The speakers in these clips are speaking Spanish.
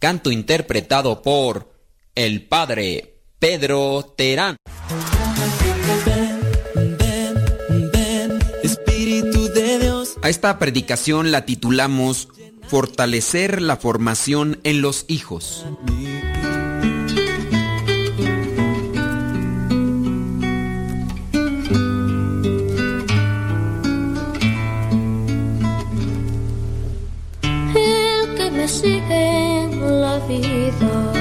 canto interpretado por el padre Pedro Terán. Espíritu de Dios. A esta predicación la titulamos Fortalecer la formación en los hijos. olvidó.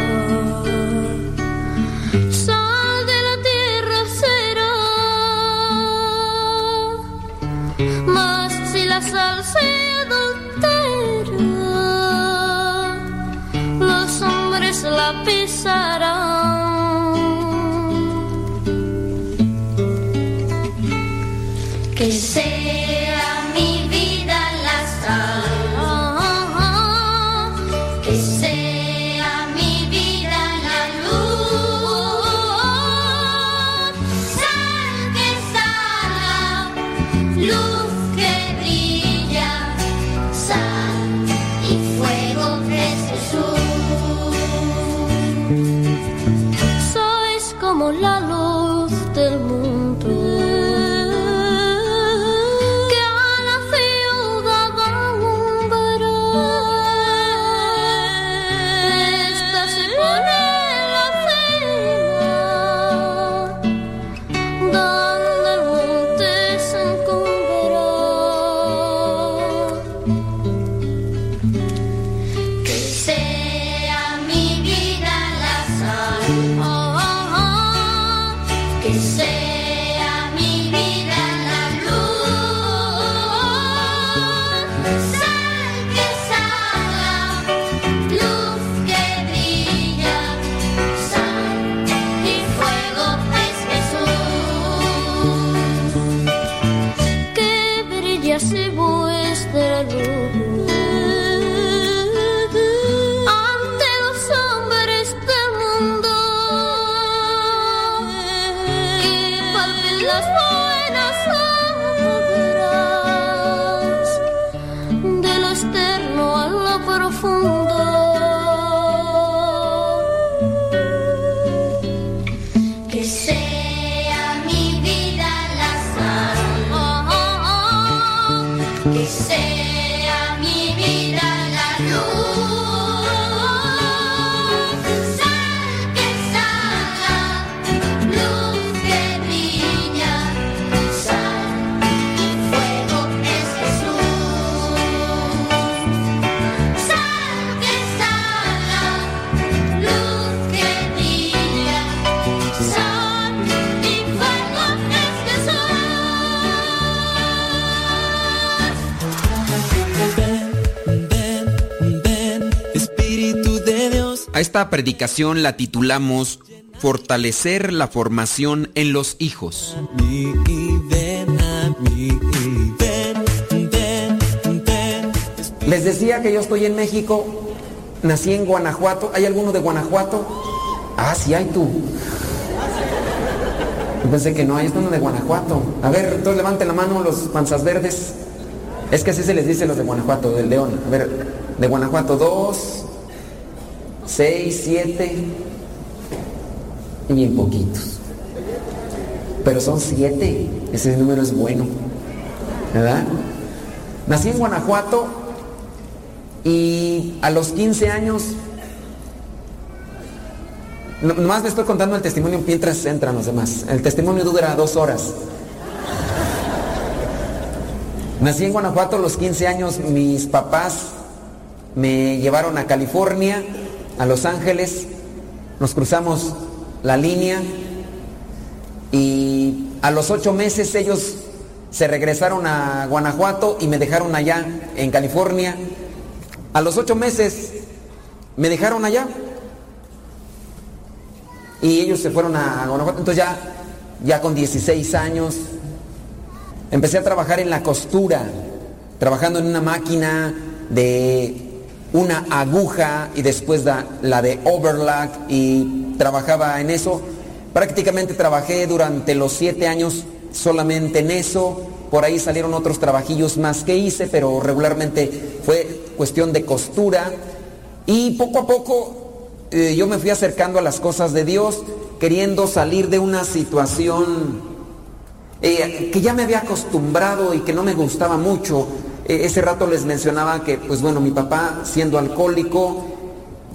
Esta predicación la titulamos Fortalecer la formación en los hijos. Les decía que yo estoy en México, nací en Guanajuato. ¿Hay alguno de Guanajuato? Ah, sí hay tú. pensé que no, hay uno de Guanajuato. A ver, entonces levanten la mano los panzas verdes. Es que así se les dice los de Guanajuato, del León. A ver, de Guanajuato, dos, 6, 7 y bien poquitos. Pero son 7, ese número es bueno. ¿Verdad? Nací en Guanajuato y a los 15 años, nomás me estoy contando el testimonio mientras entran los demás. El testimonio dura dos horas. Nací en Guanajuato a los 15 años, mis papás me llevaron a California a Los Ángeles, nos cruzamos la línea Y a los ocho meses ellos se regresaron a Guanajuato y me dejaron allá en California. A los ocho meses me dejaron allá. Y ellos se fueron a Guanajuato. Entonces ya, ya con 16 años, empecé a trabajar en la costura, trabajando en una máquina de una aguja y después la de overlock y trabajaba en eso. Prácticamente trabajé durante los siete años solamente en eso. Por ahí salieron otros trabajillos más que hice, pero regularmente fue cuestión de costura. Y poco a poco eh, yo me fui acercando a las cosas de Dios, queriendo salir de una situación eh, que ya me había acostumbrado y que no me gustaba mucho. Eh, ese rato les mencionaba que, pues bueno, mi papá siendo alcohólico,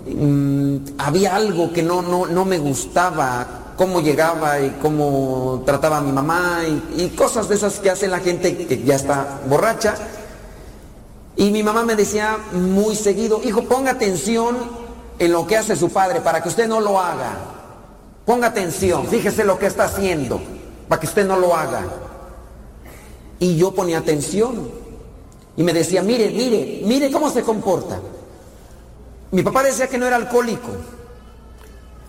mm, había algo que no, no, no me gustaba cómo llegaba y cómo trataba a mi mamá y, cosas de esas que hace la gente que ya está borracha. Y mi mamá me decía muy seguido, hijo, ponga atención en lo que hace su padre para que usted no lo haga. Ponga atención, fíjese lo que está haciendo para que usted no lo haga. Y yo ponía atención y me decía, mire, mire, mire cómo se comporta. Mi papá decía que no era alcohólico,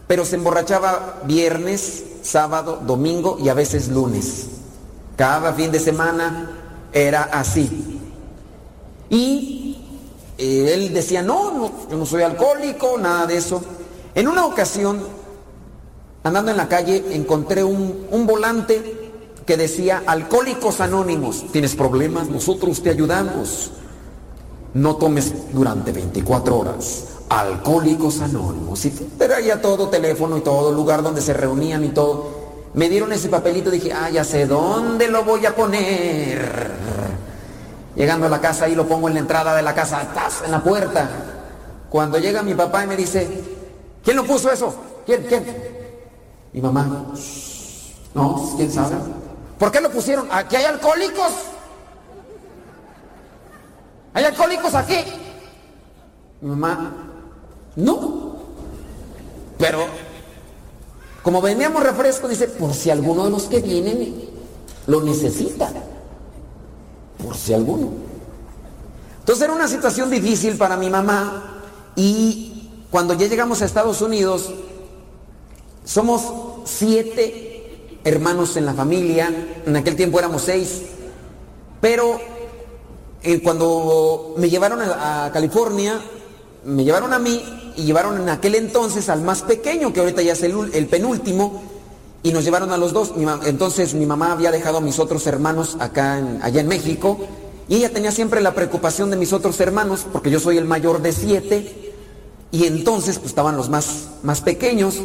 pero se emborrachaba viernes, sábado, domingo y a veces lunes. Cada fin de semana era así. Y eh, él decía, no, no, yo no soy alcohólico, nada de eso. En una ocasión, andando en la calle, encontré un, un volante que decía, Alcohólicos Anónimos, ¿tienes problemas? Nosotros te ayudamos. No tomes durante 24 horas. Alcohólicos Anónimos. Y traía todo teléfono y todo lugar donde se reunían y todo. Me dieron ese papelito y dije, ah, ya sé dónde lo voy a poner. Llegando a la casa, ahí lo pongo en la entrada de la casa, ¡tas! en la puerta. Cuando llega mi papá y me dice, ¿quién lo puso eso? ¿Quién? ¿Quién? Mi mamá. No, ¿quién sabe? ¿Por qué lo pusieron? ¿Aquí hay alcohólicos? ¿Hay alcohólicos aquí? Mi mamá, no. Pero, como vendíamos refresco, dice, por si alguno de los que vienen lo necesita. Por si alguno. Entonces era una situación difícil para mi mamá y cuando ya llegamos a Estados Unidos, somos siete hermanos en la familia, en aquel tiempo éramos seis, pero eh, cuando me llevaron a California, me llevaron a mí y llevaron en aquel entonces al más pequeño, que ahorita ya es el, penúltimo, y nos llevaron a los dos. entonces mi mamá había dejado a mis otros hermanos acá allá en México, y ella tenía siempre la preocupación de mis otros hermanos, porque yo soy el mayor de siete, y entonces pues estaban los más, más pequeños.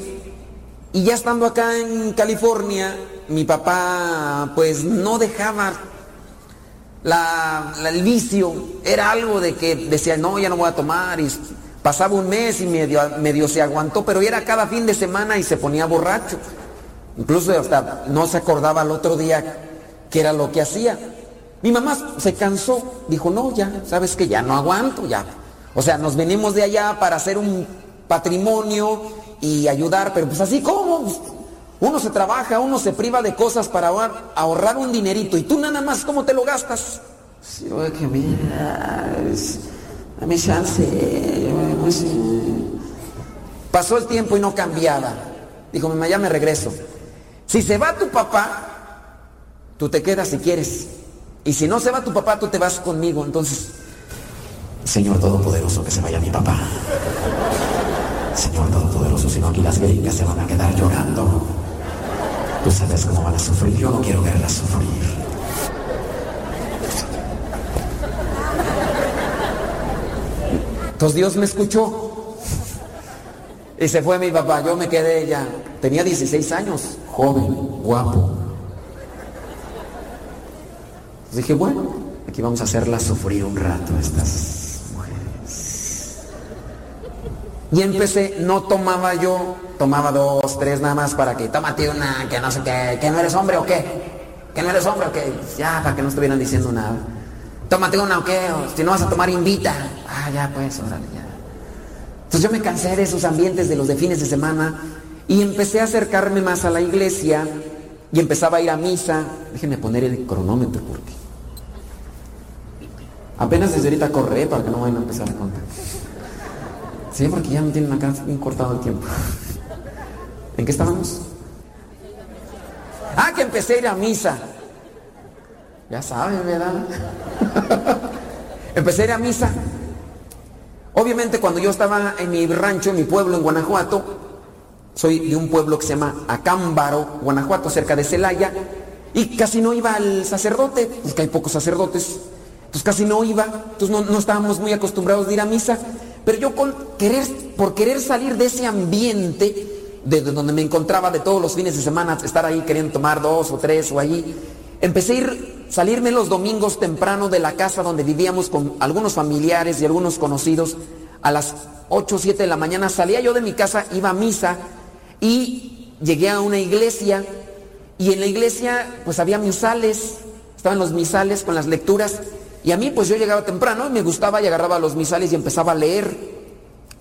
Y ya estando acá en California, mi papá pues no dejaba la, el vicio era algo de que decía, no, ya no voy a tomar. Y pasaba un mes y medio, medio se aguantó, pero era cada fin de semana y se ponía borracho. Incluso hasta no se acordaba al otro día qué era lo que hacía. Mi mamá se cansó, dijo, no, ya, sabes que ya no aguanto, ya. O sea, nos venimos de allá para hacer un patrimonio y ayudar, pero pues así como uno se trabaja, uno se priva de cosas para ahorrar, un dinerito y tú nada más, ¿cómo te lo gastas? Sí, oye, que mira, a mi chance. Pasó el tiempo y no cambiaba. Dijo, mamá, ya me regreso. Si se va tu papá, tú te quedas si quieres. Y si no se va tu papá, tú te vas conmigo. Entonces, Señor Todopoderoso, que se vaya mi papá. Señor Todopoderoso, si no aquí las gringas se van a quedar llorando. Tú sabes cómo van a sufrir. Yo no quiero verlas sufrir. Entonces Dios me escuchó. Y se fue mi papá. Yo me quedé ya. Tenía 16 años. Joven, guapo. dije, bueno, aquí vamos a hacerlas sufrir un rato estas Y empecé, no tomaba yo tomaba dos, tres nada más para que, tómate una, que no sé qué, que no eres hombre o qué, que no eres hombre o qué, ya, para que no estuvieran diciendo nada. Tómate una o qué, si no vas a tomar, invita. Ah, ya, pues, órale, ya. Entonces yo me cansé de esos ambientes de los de fines de semana y empecé a acercarme más a la iglesia y empezaba a ir a misa. Déjenme poner el cronómetro porque apenas desde ahorita corre para que no vayan a empezar a contar. Sí, porque ya no tienen acá bien cortado el tiempo. ¿En qué estábamos? Ah, que empecé a ir a misa. Ya saben, ¿verdad? empecé a ir a misa. Obviamente cuando yo estaba en mi rancho, en mi pueblo, en Guanajuato, soy de un pueblo que se llama Acámbaro, Guanajuato, cerca de Celaya, y casi no iba al sacerdote, porque hay pocos sacerdotes, entonces casi no iba, entonces no, no estábamos muy acostumbrados de ir a misa, pero yo por querer salir de ese ambiente, de donde me encontraba de todos los fines de semana, estar ahí queriendo tomar dos o tres o allí, empecé a ir, salirme los domingos temprano de la casa donde vivíamos con algunos familiares y algunos conocidos. A las 8 o 7 de la mañana salía yo de mi casa, iba a misa y llegué a una iglesia y en la iglesia pues había misales, estaban los misales con las lecturas y a mí pues yo llegaba temprano y me gustaba y agarraba los misales y empezaba a leer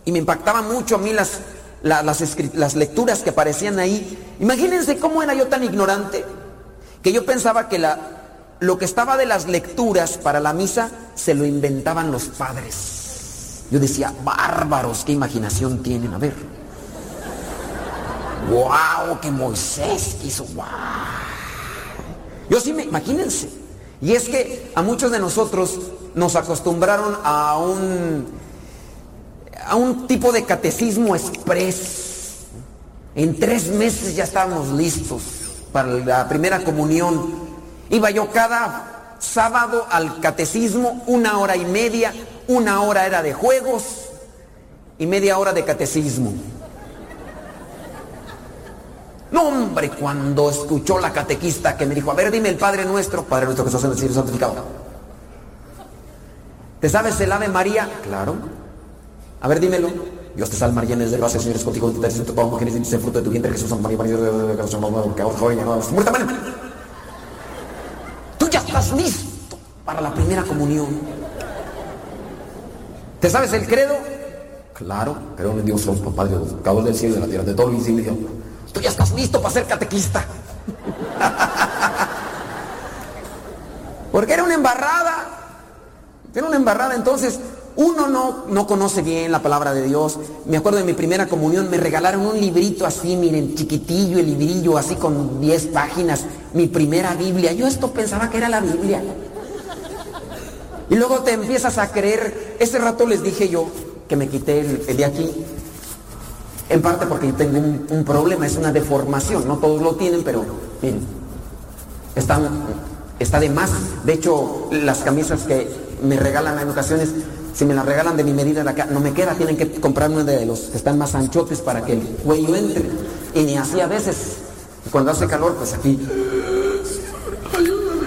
y me impactaba mucho a mí las, las, las lecturas que aparecían ahí. Imagínense cómo era yo tan ignorante que yo pensaba que la, lo que estaba de las lecturas para la misa se lo inventaban los padres. Yo decía, bárbaros, qué imaginación tienen. A ver. ¡Wow! Que Moisés hizo. ¡Wow! Yo sí me, imagínense. Y es que a muchos de nosotros nos acostumbraron a un, a un tipo de catecismo express. En tres meses ya estábamos listos para la primera comunión. Iba yo cada sábado al catecismo, una hora y media, una hora era de juegos y media hora de catecismo. No, hombre, cuando escuchó la catequista que me dijo, a ver, dime el Padre Nuestro, Padre Nuestro que estás en el cielo santificado. ¿Te sabes el Ave María? Claro. A ver, dímelo. Dios te salve María, llena de gracia, Señor es contigo, te tu Pablo, mujeres, y el fruto de tu vientre, Jesús, Santa María, María, que ahora joven, muerta, Tú ya estás listo para la primera comunión. ¿Te sabes el credo? Claro, creo en Dios, somos Padre, Dios, cabos del cielo y de la tierra, de todo lo invisible. Ya estás listo para ser catequista. Porque era una embarrada. Era una embarrada. Entonces, uno no, no conoce bien la palabra de Dios. Me acuerdo de mi primera comunión, me regalaron un librito así, miren, chiquitillo, el librillo, así con 10 páginas, mi primera Biblia. Yo esto pensaba que era la Biblia. Y luego te empiezas a creer, ese rato les dije yo que me quité el, de aquí, en parte porque yo tengo un, problema, es una deformación, no todos lo tienen, pero miren, están, está de más. De hecho, las camisas que me regalan en ocasiones si me la regalan de mi medida de acá, no me queda, tienen que comprarme de los que están más anchotes para que el cuello entre. Y ni así a veces, cuando hace calor, pues aquí,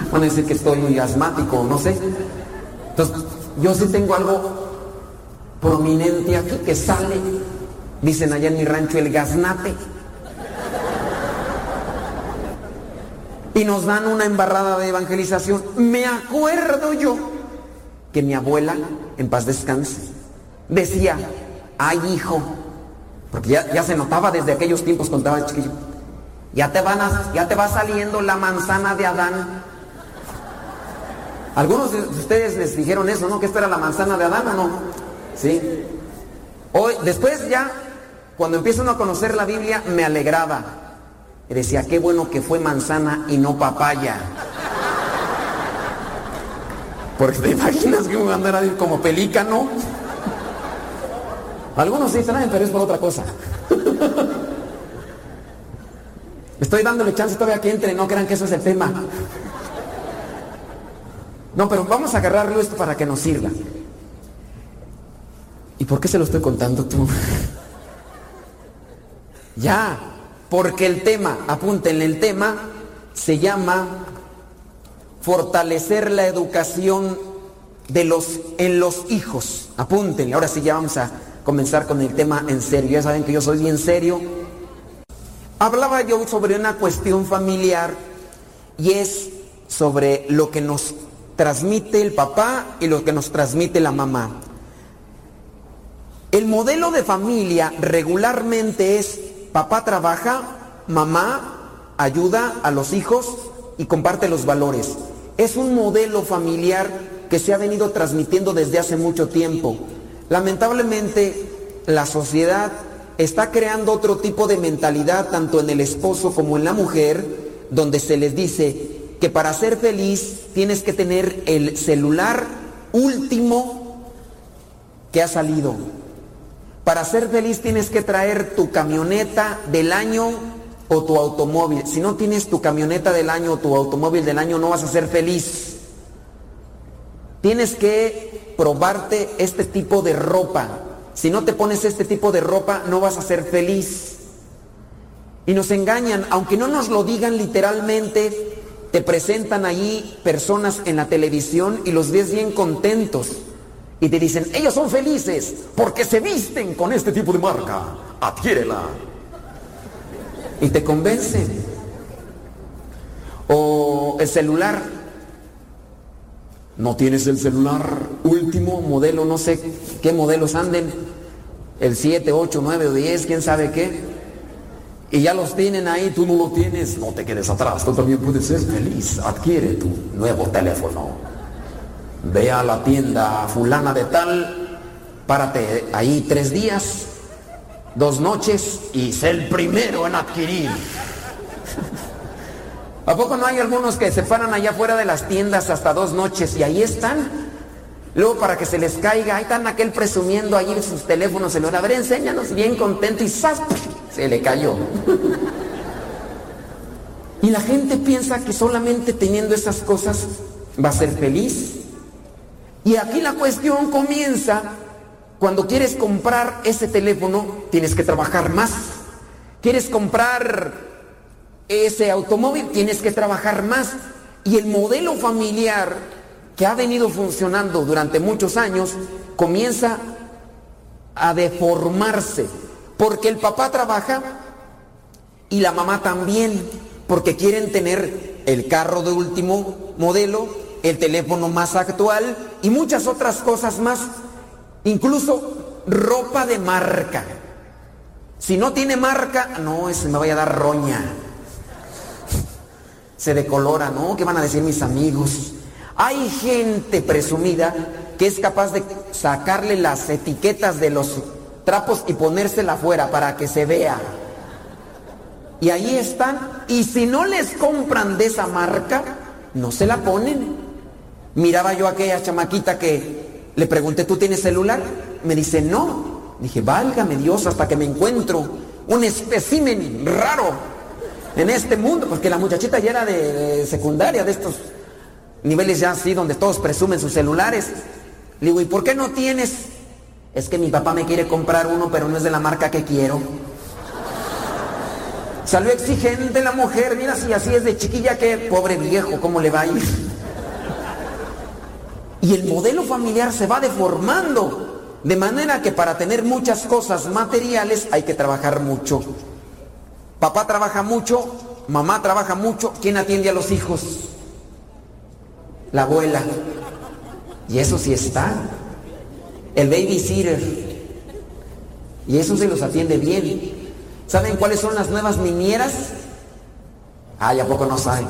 van a decir que estoy asmático, no sé. Entonces, yo sí tengo algo prominente aquí que sale, dicen allá en mi rancho, el gaznate. Y nos dan una embarrada de evangelización. Me acuerdo yo que mi abuela, en paz descanse, decía, ay hijo, porque ya, se notaba desde aquellos tiempos cuando estaba chiquillo, ya te, van ya te va saliendo la manzana de Adán. Algunos de ustedes les dijeron eso, ¿no? Que esto era la manzana de Adán o no. Sí. Hoy, después ya, cuando empiezan a conocer la Biblia, me alegraba. Decía, qué bueno que fue manzana y no papaya. Porque te imaginas que un andar a como pelícano. Algunos sí traen, pero es por otra cosa. Estoy dándole chance todavía que entre, no crean que eso es el tema. No, pero vamos a agarrarlo esto para que nos sirva. ¿Y por qué se lo estoy contando tú? Ya, porque el tema, apúntenle el tema, se llama fortalecer la educación de los, en los hijos. Apúntenle, ahora sí ya vamos a comenzar con el tema en serio. Ya saben que yo soy bien serio. Hablaba yo sobre una cuestión familiar y es sobre lo que nos transmite el papá y lo que nos transmite la mamá. El modelo de familia regularmente es papá trabaja, mamá ayuda a los hijos y comparte los valores. Es un modelo familiar que se ha venido transmitiendo desde hace mucho tiempo. Lamentablemente, la sociedad está creando otro tipo de mentalidad, tanto en el esposo como en la mujer, donde se les dice que para ser feliz tienes que tener el celular último que ha salido. Para ser feliz tienes que traer tu camioneta del año o tu automóvil. Si no tienes tu camioneta del año o tu automóvil del año, no vas a ser feliz. Tienes que probarte este tipo de ropa. Si no te pones este tipo de ropa, no vas a ser feliz. Y nos engañan, aunque no nos lo digan literalmente, te presentan ahí personas en la televisión y los ves bien contentos. Y te dicen, ellos son felices porque se visten con este tipo de marca. Adquiérela y te convence. O el celular. No tienes el celular último modelo, no sé qué modelos anden. El 7, 8, 9 o 10, quién sabe qué. Y ya los tienen ahí, tú no lo tienes, no te quedes atrás, tú también puedes ser feliz. Adquiere tu nuevo teléfono. Ve a la tienda fulana de tal, párate ahí tres días dos noches y sé el primero en adquirir. ¿A poco no hay algunos que se paran allá fuera de las tiendas hasta dos noches y ahí están? Luego para que se les caiga, ahí están aquel presumiendo en sus teléfonos, lo a ver, enséñanos, bien contento y ¡zas! se le cayó. y la gente piensa que solamente teniendo esas cosas va a ser feliz. Y aquí la cuestión comienza cuando quieres comprar ese teléfono, tienes que trabajar más. Quieres comprar ese automóvil, tienes que trabajar más. Y el modelo familiar que ha venido funcionando durante muchos años comienza a deformarse. Porque el papá trabaja y la mamá también. Porque quieren tener el carro de último modelo, el teléfono más actual y muchas otras cosas más Incluso ropa de marca. Si no tiene marca, no, ese me vaya a dar roña. Se decolora, ¿no? ¿Qué van a decir mis amigos? Hay gente presumida que es capaz de sacarle las etiquetas de los trapos y ponérsela afuera para que se vea. Y ahí están. Y si no les compran de esa marca, no se la ponen. Miraba yo a aquella chamaquita que le pregunté, ¿tú tienes celular? Me dice, no. Dije, válgame Dios, hasta que me encuentro un espécimen raro en este mundo, porque la muchachita ya era de, secundaria, de estos niveles ya así, donde todos presumen sus celulares. Le digo, ¿y por qué no tienes? Es que mi papá me quiere comprar uno, pero no es de la marca que quiero. Salió exigente la mujer, mira si así es de chiquilla que pobre viejo, ¿cómo le va a ir? Y el modelo familiar se va deformando. De manera que para tener muchas cosas materiales hay que trabajar mucho. Papá trabaja mucho, mamá trabaja mucho. ¿Quién atiende a los hijos? La abuela. Y eso sí está. El babysitter. Y eso se los atiende bien. ¿Saben cuáles son las nuevas niñeras? Ay, ¿a poco no saben?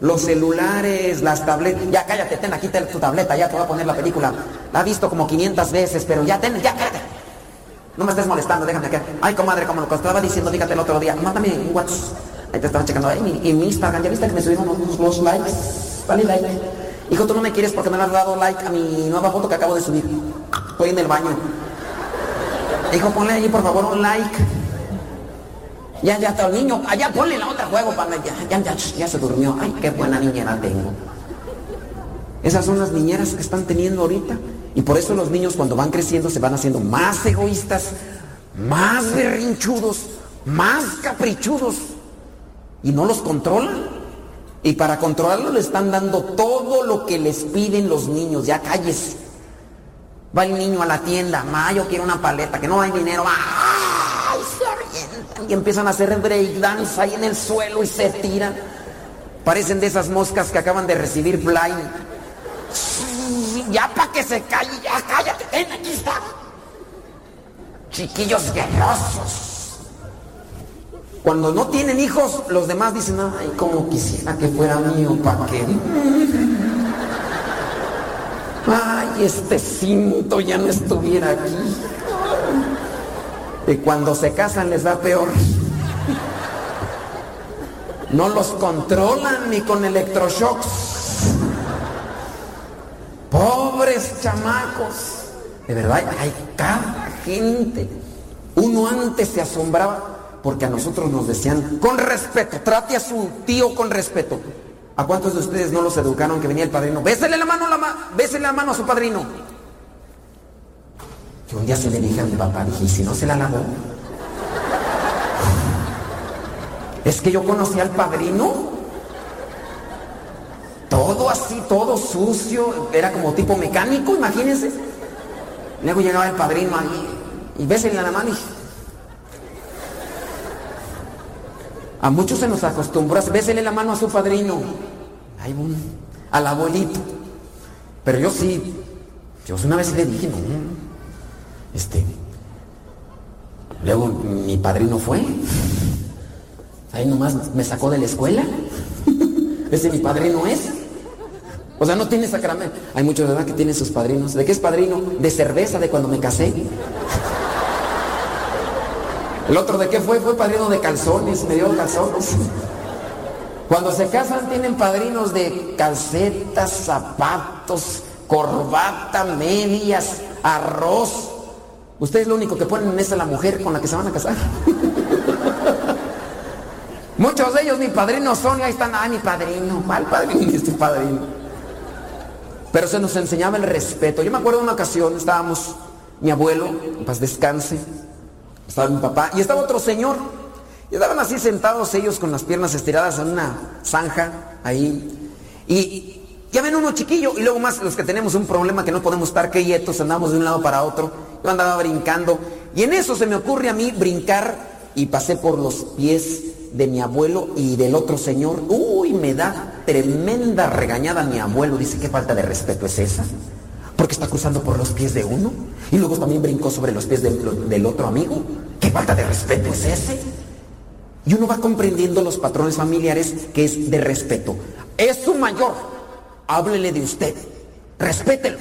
Los celulares, las tabletas. Ya cállate, ten aquí tu tableta, ya te voy a poner la película. La he visto como 500 veces, pero ya ten, ya cállate. No me estés molestando, déjame acá. Ay, comadre, como lo estaba diciendo, dígate el otro día. Mándame un WhatsApp. Ahí te estaba checando. Ay, y mi Instagram, ¿ya viste que me subieron los, likes? Dale like. Hijo, tú no me quieres porque no me has dado like a mi nueva foto que acabo de subir. Estoy en el baño. Hijo, ponle ahí por favor un like. Ya, ya está el niño. Allá ponle la otra juego para ya, ya, ya, ya se durmió. Ay, qué buena niñera tengo. Esas son las niñeras que están teniendo ahorita. Y por eso los niños cuando van creciendo se van haciendo más egoístas, más berrinchudos, más caprichudos. Y no los controlan. Y para controlarlo le están dando todo lo que les piden los niños. Ya calles. Va el niño a la tienda. Ma, yo quiero una paleta, que no hay dinero. ¡Ay, y empiezan a hacer breakdance ahí en el suelo y se tiran. Parecen de esas moscas que acaban de recibir blind. Ya para que se calle, ya cállate, ven, aquí está. Chiquillos guerrosos. Cuando no tienen hijos, los demás dicen, ay, como quisiera que fuera mío, ¿para qué? Ay, este cinto ya no estuviera aquí. Y cuando se casan les da peor. No los controlan ni con electroshocks. Pobres chamacos. De verdad, hay cada gente. Uno antes se asombraba porque a nosotros nos decían, con respeto, trate a su tío con respeto. ¿A cuántos de ustedes no los educaron que venía el padrino? Bésele la mano, la bésele la mano a su padrino. Yo un día se le dije a mi papá, dije, ¿y si no se la lavó? Es que yo conocí al padrino. Todo así, todo sucio. Era como tipo mecánico, imagínense. Luego llegaba el padrino ahí y bésele la mano y A muchos se nos acostumbra, bésele la mano a su padrino, Ay, al abuelito. Pero yo sí, yo una vez le dije, no, este, luego mi padrino fue, ahí nomás me sacó de la escuela, ese mi padrino es. O sea, no tiene sacramento. Hay muchos, ¿verdad?, que tienen sus padrinos. ¿De qué es padrino? De cerveza, de cuando me casé. El otro de qué fue? Fue padrino de calzones, me dio calzones. Cuando se casan tienen padrinos de calcetas, zapatos, corbata, medias, arroz. Ustedes lo único que ponen es la mujer con la que se van a casar. Muchos de ellos mi padrino son y ahí están, ah, mi padrino, mal padrino, este padrino. Pero se nos enseñaba el respeto. Yo me acuerdo de una ocasión, estábamos, mi abuelo, en paz descanse, estaba mi papá y estaba otro señor. Y estaban así sentados ellos con las piernas estiradas en una zanja ahí. Y ya ven uno chiquillo y luego más los que tenemos un problema que no podemos estar quietos, andamos de un lado para otro. Yo andaba brincando y en eso se me ocurre a mí brincar y pasé por los pies de mi abuelo y del otro señor. Uy, me da tremenda regañada mi abuelo. Dice, ¿qué falta de respeto es esa? Porque está cruzando por los pies de uno y luego también brincó sobre los pies del, otro amigo. ¿Qué falta de respeto es ese? Y uno va comprendiendo los patrones familiares que es de respeto. Es su mayor, háblele de usted, respételo.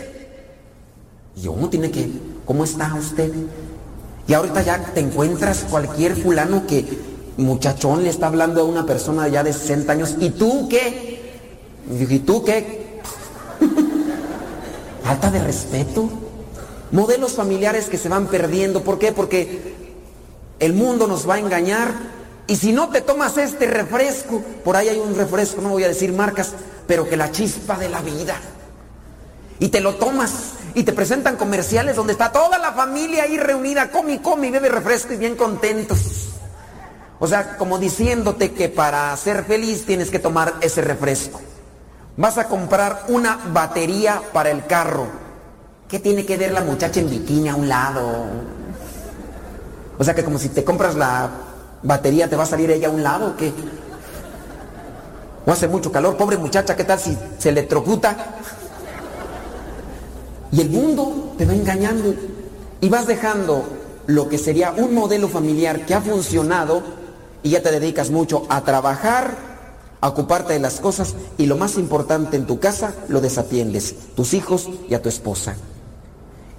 Y uno tiene que, ¿cómo está usted? Y ahorita ya te encuentras cualquier fulano que muchachón le está hablando a una persona ya de 60 años, ¿y tú qué? ¿Y tú qué? Falta de respeto. Modelos familiares que se van perdiendo. ¿Por qué? Porque el mundo nos va a engañar. Y si no te tomas este refresco, por ahí hay un refresco, no voy a decir marcas, pero que la chispa de la vida. Y te lo tomas y te presentan comerciales donde está toda la familia ahí reunida, come y come y bebe refresco y bien contentos. O sea, como diciéndote que para ser feliz tienes que tomar ese refresco. Vas a comprar una batería para el carro. ¿Qué tiene que ver la muchacha en bikini a un lado? O sea que como si te compras la batería te va a salir ella a un lado o qué? O hace mucho calor, pobre muchacha, ¿qué tal si se electrocuta? Y el mundo te va engañando y vas dejando lo que sería un modelo familiar que ha funcionado y ya te dedicas mucho a trabajar a ocuparte de las cosas y lo más importante en tu casa lo desatiendes, tus hijos y a tu esposa.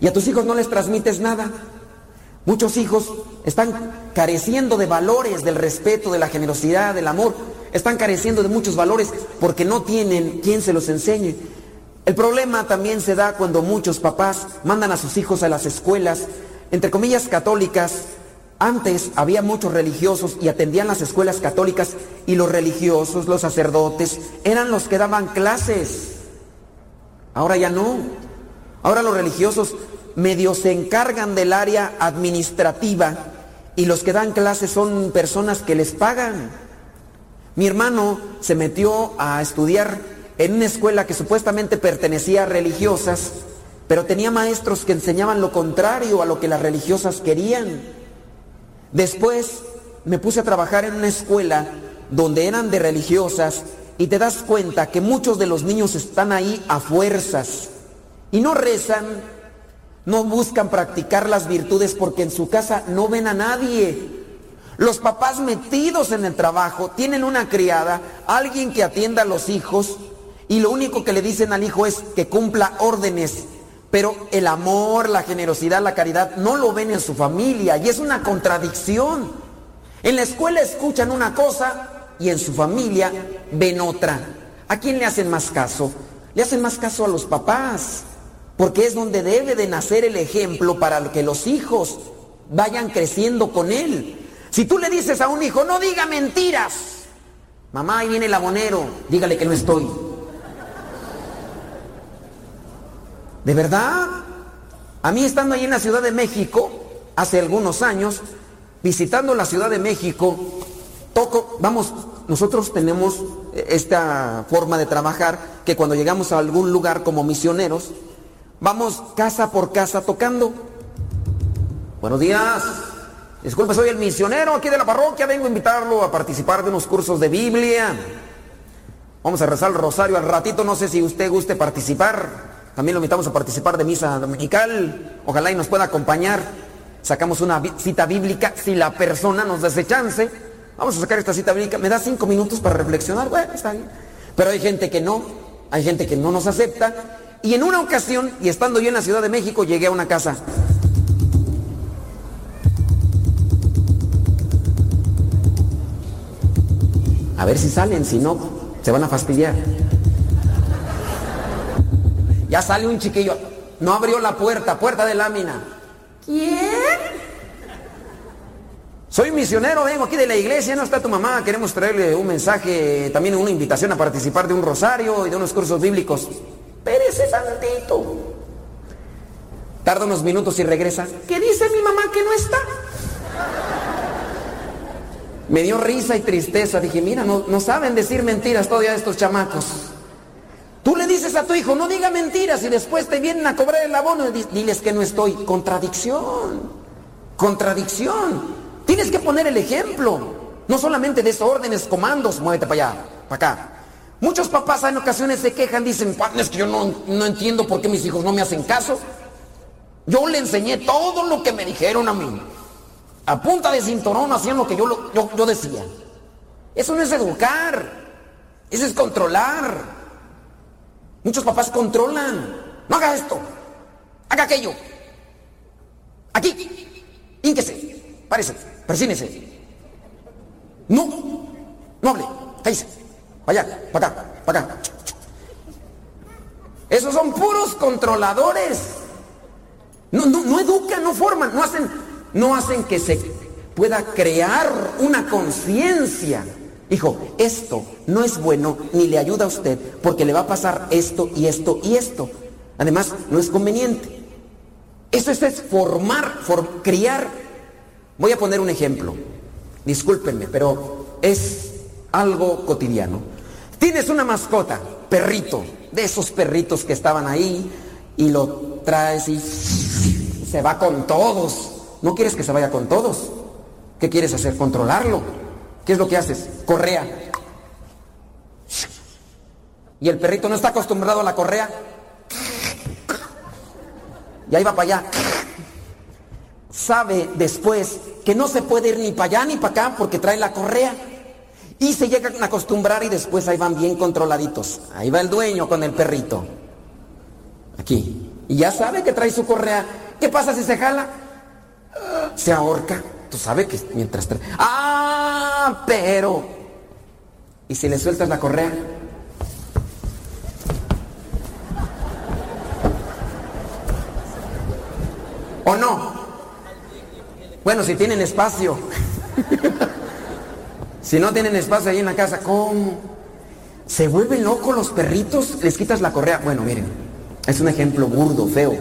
Y a tus hijos no les transmites nada. Muchos hijos están careciendo de valores, del respeto, de la generosidad, del amor. Están careciendo de muchos valores porque no tienen quien se los enseñe. El problema también se da cuando muchos papás mandan a sus hijos a las escuelas, entre comillas católicas, antes había muchos religiosos y atendían las escuelas católicas y los religiosos, los sacerdotes, eran los que daban clases. Ahora ya no. Ahora los religiosos medio se encargan del área administrativa y los que dan clases son personas que les pagan. Mi hermano se metió a estudiar en una escuela que supuestamente pertenecía a religiosas, pero tenía maestros que enseñaban lo contrario a lo que las religiosas querían. Después me puse a trabajar en una escuela donde eran de religiosas y te das cuenta que muchos de los niños están ahí a fuerzas y no rezan, no buscan practicar las virtudes porque en su casa no ven a nadie. Los papás metidos en el trabajo, tienen una criada, alguien que atienda a los hijos y lo único que le dicen al hijo es que cumpla órdenes. Pero el amor, la generosidad, la caridad no lo ven en su familia y es una contradicción. En la escuela escuchan una cosa y en su familia ven otra. ¿A quién le hacen más caso? Le hacen más caso a los papás, porque es donde debe de nacer el ejemplo para que los hijos vayan creciendo con él. Si tú le dices a un hijo, no diga mentiras, mamá, ahí viene el abonero, dígale que no estoy. ¿De verdad? A mí estando ahí en la Ciudad de México, hace algunos años, visitando la Ciudad de México, toco, vamos, nosotros tenemos esta forma de trabajar que cuando llegamos a algún lugar como misioneros, vamos casa por casa tocando. Buenos días. Disculpe, soy el misionero aquí de la parroquia, vengo a invitarlo a participar de unos cursos de Biblia. Vamos a rezar el rosario al ratito, no sé si usted guste participar. También lo invitamos a participar de misa dominical. Ojalá y nos pueda acompañar. Sacamos una cita bíblica si la persona nos ese chance. Vamos a sacar esta cita bíblica. ¿Me da cinco minutos para reflexionar? Bueno, está bien. Pero hay gente que no. Hay gente que no nos acepta. Y en una ocasión, y estando yo en la Ciudad de México, llegué a una casa. A ver si salen, si no, se van a fastidiar. Ya sale un chiquillo. No abrió la puerta, puerta de lámina. ¿Quién? Soy misionero, vengo aquí de la iglesia, no está tu mamá, queremos traerle un mensaje, también una invitación a participar de un rosario y de unos cursos bíblicos. Pérese santito. Tarda unos minutos y regresa. ¿Qué dice mi mamá que no está? Me dio risa y tristeza. Dije, mira, no, no saben decir mentiras todavía estos chamacos. Tú le dices a tu hijo, no diga mentiras y después te vienen a cobrar el abono y diles que no estoy. Contradicción. Contradicción. Tienes que poner el ejemplo. No solamente de órdenes, comandos, muévete para allá, para acá. Muchos papás en ocasiones se quejan, dicen, es que yo no, entiendo por qué mis hijos no me hacen caso. Yo le enseñé todo lo que me dijeron a mí. A punta de cinturón hacían lo que yo, yo decía. Eso no es educar. Eso es controlar. Muchos papás controlan. No haga esto. Haga aquello. Aquí. Ínquese. Párese. Persínese. No. No hable. Cállese. Vaya. Para acá. Para acá. Esos son puros controladores. No, no, no educan, no forman, no hacen, no hacen que se pueda crear una conciencia Hijo, esto no es bueno ni le ayuda a usted porque le va a pasar esto y esto y esto. Además, no es conveniente. Eso es, formar, criar. Voy a poner un ejemplo. Discúlpenme, pero es algo cotidiano. Tienes una mascota, perrito, de esos perritos que estaban ahí y lo traes y se va con todos. ¿No quieres que se vaya con todos? ¿Qué quieres hacer? Controlarlo. ¿Qué es lo que haces? Correa. Y el perrito no está acostumbrado a la correa. Y ahí va para allá. Sabe después que no se puede ir ni para allá ni para acá porque trae la correa. Y se llegan a acostumbrar y después ahí van bien controladitos. Ahí va el dueño con el perrito. Aquí. Y ya sabe que trae su correa. ¿Qué pasa si se jala? Se ahorca. Tú sabes que mientras... Ah, pero... ¿Y si le sueltas la correa? ¿O no? Bueno, si tienen espacio. si no tienen espacio ahí en la casa, ¿cómo? ¿Se vuelven locos los perritos? ¿Les quitas la correa? Bueno, miren, es un ejemplo burdo, feo.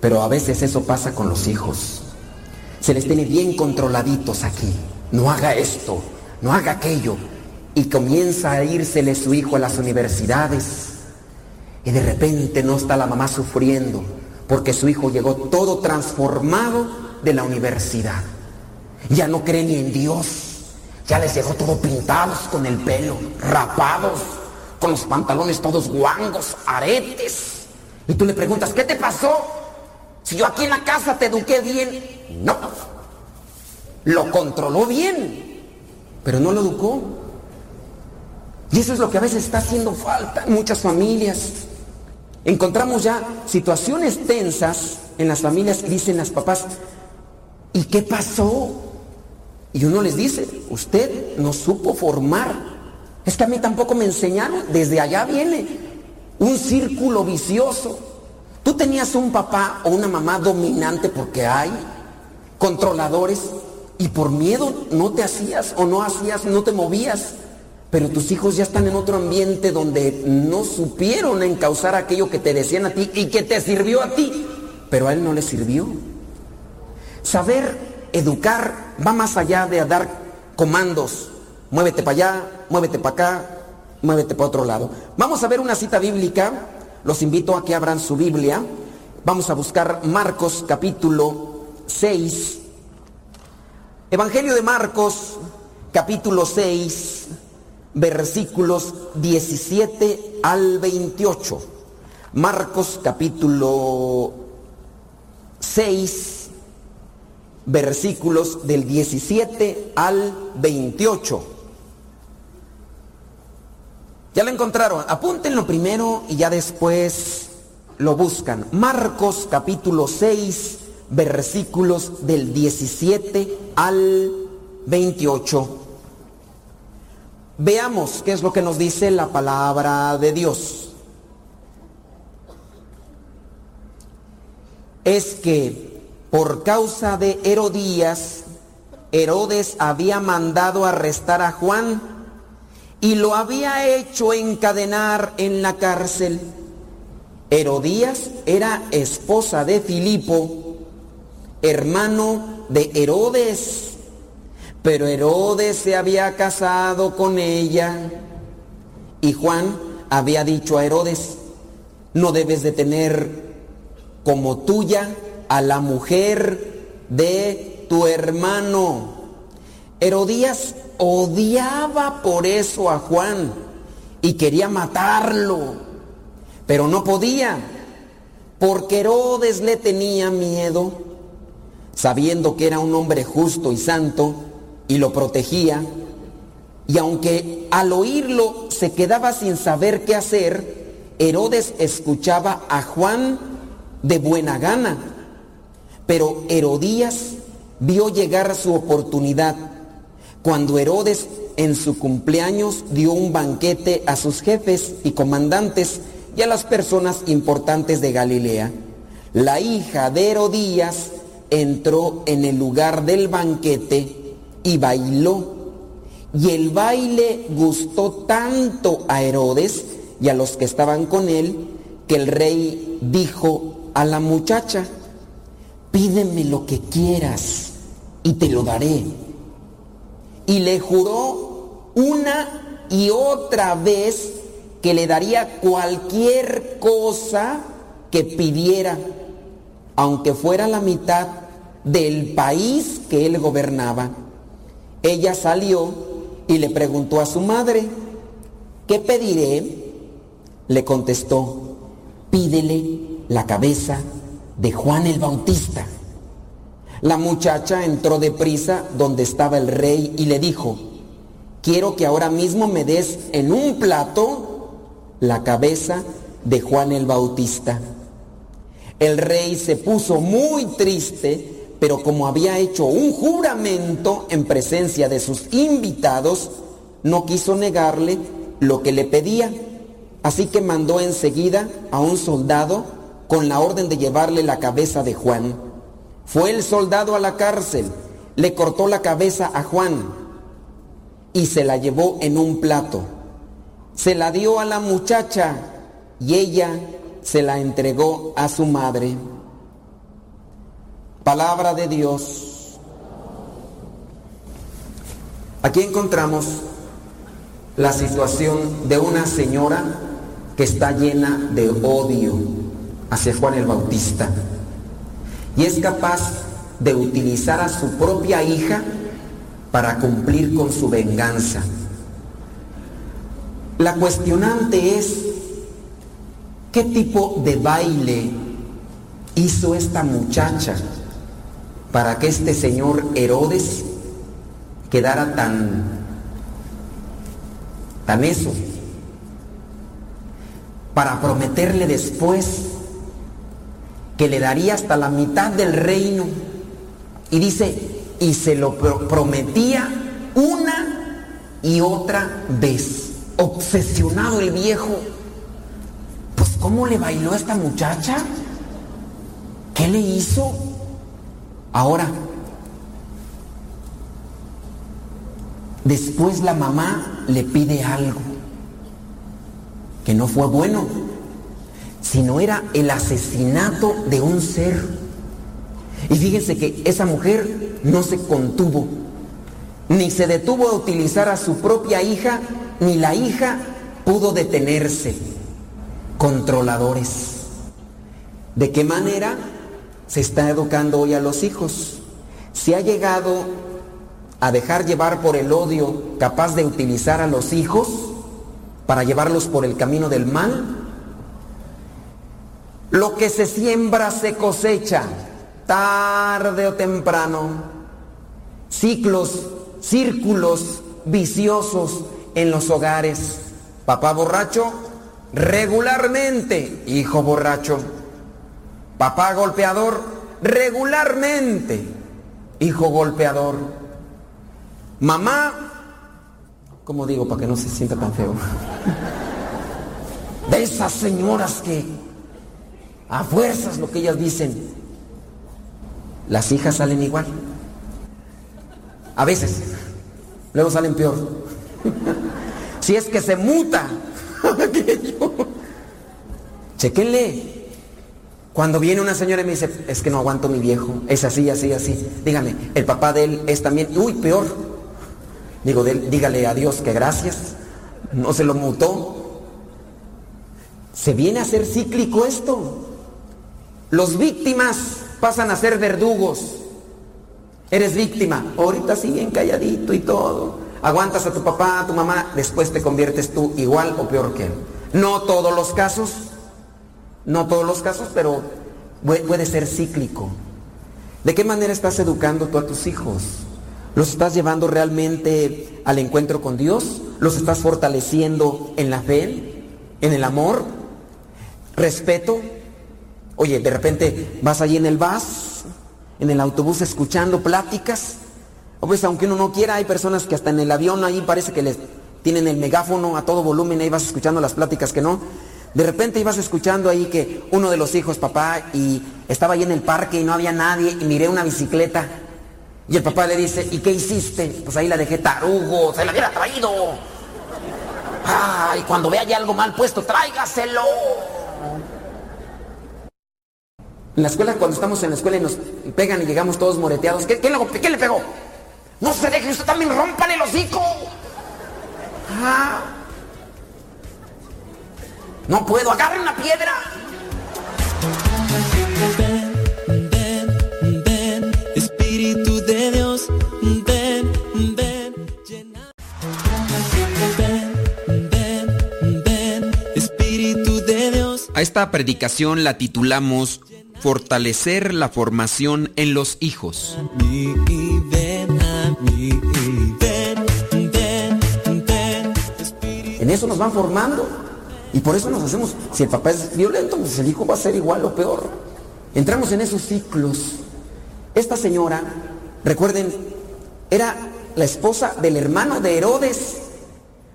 Pero a veces eso pasa con los hijos se les tiene bien controladitos aquí. No haga esto, no haga aquello. Y comienza a írsele su hijo a las universidades. Y de repente no está la mamá sufriendo porque su hijo llegó todo transformado de la universidad. Ya no cree ni en Dios. Ya les llegó todo pintados con el pelo, rapados, con los pantalones todos guangos, aretes. Y tú le preguntas, ¿qué te pasó? Si yo aquí en la casa te eduqué bien, no. Lo controló bien, pero no lo educó. Y eso es lo que a veces está haciendo falta en muchas familias. Encontramos ya situaciones tensas en las familias que dicen las papás, ¿y qué pasó? Y uno les dice, usted no supo formar. Es que a mí tampoco me enseñaron, desde allá viene un círculo vicioso. Tú tenías un papá o una mamá dominante porque hay controladores y por miedo no te hacías o no hacías, no te movías. Pero tus hijos ya están en otro ambiente donde no supieron encauzar aquello que te decían a ti y que te sirvió a ti, pero a él no le sirvió. Saber educar va más allá de dar comandos. Muévete para allá, muévete para acá, muévete para otro lado. Vamos a ver una cita bíblica. Los invito a que abran su Biblia. Vamos a buscar Marcos capítulo 6. Evangelio de Marcos capítulo 6 versículos 17 al 28. Marcos capítulo 6, versículos del 17 al 28. Ya lo encontraron, apúntenlo primero y ya después lo buscan. Marcos capítulo 6, versículos del 17 al 28. Veamos qué es lo que nos dice la palabra de Dios. Es que por causa de Herodías, Herodes había mandado arrestar a Juan y lo había hecho encadenar en la cárcel. Herodías era esposa de Filipo, hermano de Herodes. Pero Herodes se había casado con ella. Y Juan había dicho a Herodes, no debes de tener como tuya a la mujer de tu hermano. Herodías odiaba por eso a Juan y quería matarlo, pero no podía, porque Herodes le tenía miedo, sabiendo que era un hombre justo y santo, y lo protegía. Y aunque al oírlo se quedaba sin saber qué hacer, Herodes escuchaba a Juan de buena gana. Pero Herodías vio llegar su oportunidad cuando Herodes en su cumpleaños dio un banquete a sus jefes y comandantes y a las personas importantes de Galilea. La hija de Herodías entró en el lugar del banquete y bailó. Y el baile gustó tanto a Herodes y a los que estaban con él, que el rey dijo a la muchacha, pídeme lo que quieras y te lo daré. Y le juró una y otra vez que le daría cualquier cosa que pidiera, aunque fuera la mitad del país que él gobernaba. Ella salió y le preguntó a su madre, ¿qué pediré? Le contestó, pídele la cabeza de Juan el Bautista. La muchacha entró deprisa donde estaba el rey y le dijo, quiero que ahora mismo me des en un plato la cabeza de Juan el Bautista. El rey se puso muy triste pero como había hecho un juramento en presencia de sus invitados, no quiso negarle lo que le pedía. Así que mandó enseguida a un soldado con la orden de llevarle la cabeza de Juan. Fue el soldado a la cárcel, le cortó la cabeza a Juan y se la llevó en un plato. Se la dio a la muchacha y ella se la entregó a su madre. Palabra de Dios. Aquí encontramos la situación de una señora que está llena de odio hacia Juan el Bautista y es capaz de utilizar a su propia hija para cumplir con su venganza. La cuestionante es, ¿qué tipo de baile hizo esta muchacha para que este señor Herodes quedara tan, tan eso, para prometerle después que le daría hasta la mitad del reino. Y dice, y se lo prometía una y otra vez. Obsesionado el viejo. Pues ¿cómo le bailó esta muchacha? ¿Qué le hizo? Ahora, después la mamá le pide algo que no fue bueno, sino era el asesinato de un ser. Y fíjense que esa mujer no se contuvo, ni se detuvo a utilizar a su propia hija, ni la hija pudo detenerse. Controladores. ¿De qué manera se está educando hoy a los hijos? Se ha llegado a dejar llevar por el odio capaz de utilizar a los hijos para llevarlos por el camino del mal. Lo que se siembra se cosecha, tarde o temprano. Ciclos, círculos viciosos en los hogares. Papá borracho, regularmente, hijo borracho. Papá golpeador, regularmente, hijo golpeador. Mamá, como digo para que no se sienta tan feo? De esas señoras que a fuerzas lo que ellas dicen, las hijas salen igual. A veces, luego salen peor. si es que se muta Chequenle. Cuando viene una señora y me dice, es que no aguanto mi viejo, es así, así, así. Dígame, el papá de él es también, uy, peor. Digo, dígale a Dios que gracias, no se lo mutó. Se viene a ser cíclico esto. Los víctimas pasan a ser verdugos. Eres víctima, ahorita sí bien calladito y todo. Aguantas a tu papá, a tu mamá, después te conviertes tú igual o peor que él. No todos los casos, no todos los casos, pero puede ser cíclico. ¿De qué manera estás educando tú a tus hijos? ¿Los estás llevando realmente al encuentro con Dios? ¿Los estás fortaleciendo en la fe, en el amor, respeto? Oye, de repente vas allí en el bus, en el autobús escuchando pláticas. O pues aunque uno no quiera, hay personas que hasta en el avión ahí parece que les tienen el megáfono a todo volumen, ahí vas escuchando las pláticas que no. De repente ibas escuchando ahí que uno de los hijos, papá, y estaba ahí en el parque y no había nadie y miré una bicicleta. Y el papá le dice, ¿y qué hiciste? Pues ahí la dejé tarugo, se la hubiera traído. Ay, cuando vea ya algo mal puesto, tráigaselo. En la escuela, cuando estamos en la escuela y nos pegan y llegamos todos moreteados, ¿qué, le pegó? No se deje, usted también rompan el hocico. Ah. No puedo, agarre una piedra. Ven, ven, ven, Espíritu de Dios, ven, ven, llena. Ven, ven, ven, Espíritu de Dios. A esta predicación la titulamos Fortalecer la formación en los hijos. Eso nos van formando. Y por eso nos hacemos, si el papá es violento, pues el hijo va a ser igual o peor. Entramos en esos ciclos. Esta señora, recuerden, era la esposa del hermano de Herodes.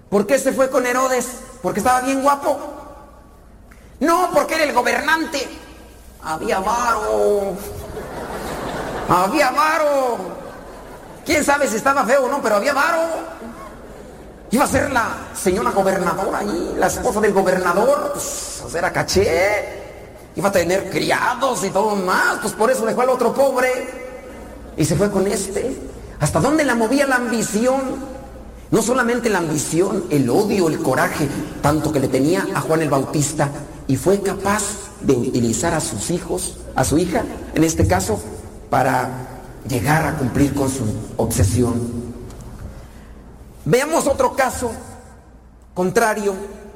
¿Por qué se fue con Herodes? ¿Porque estaba bien guapo? No, porque era el gobernante. Había varo. Había varo. ¿Quién sabe si estaba feo o no? Pero había varo. Iba a ser la señora gobernadora ahí, la esposa del gobernador, pues, sea, era caché. Iba a tener criados y todo más, pues por eso dejó al otro pobre. Y se fue con este. ¿Hasta dónde la movía la ambición? No solamente la ambición, el odio, el coraje, tanto que le tenía a Juan el Bautista. Y fue capaz de utilizar a sus hijos, a su hija, en este caso, para llegar a cumplir con su obsesión. Veamos otro caso contrario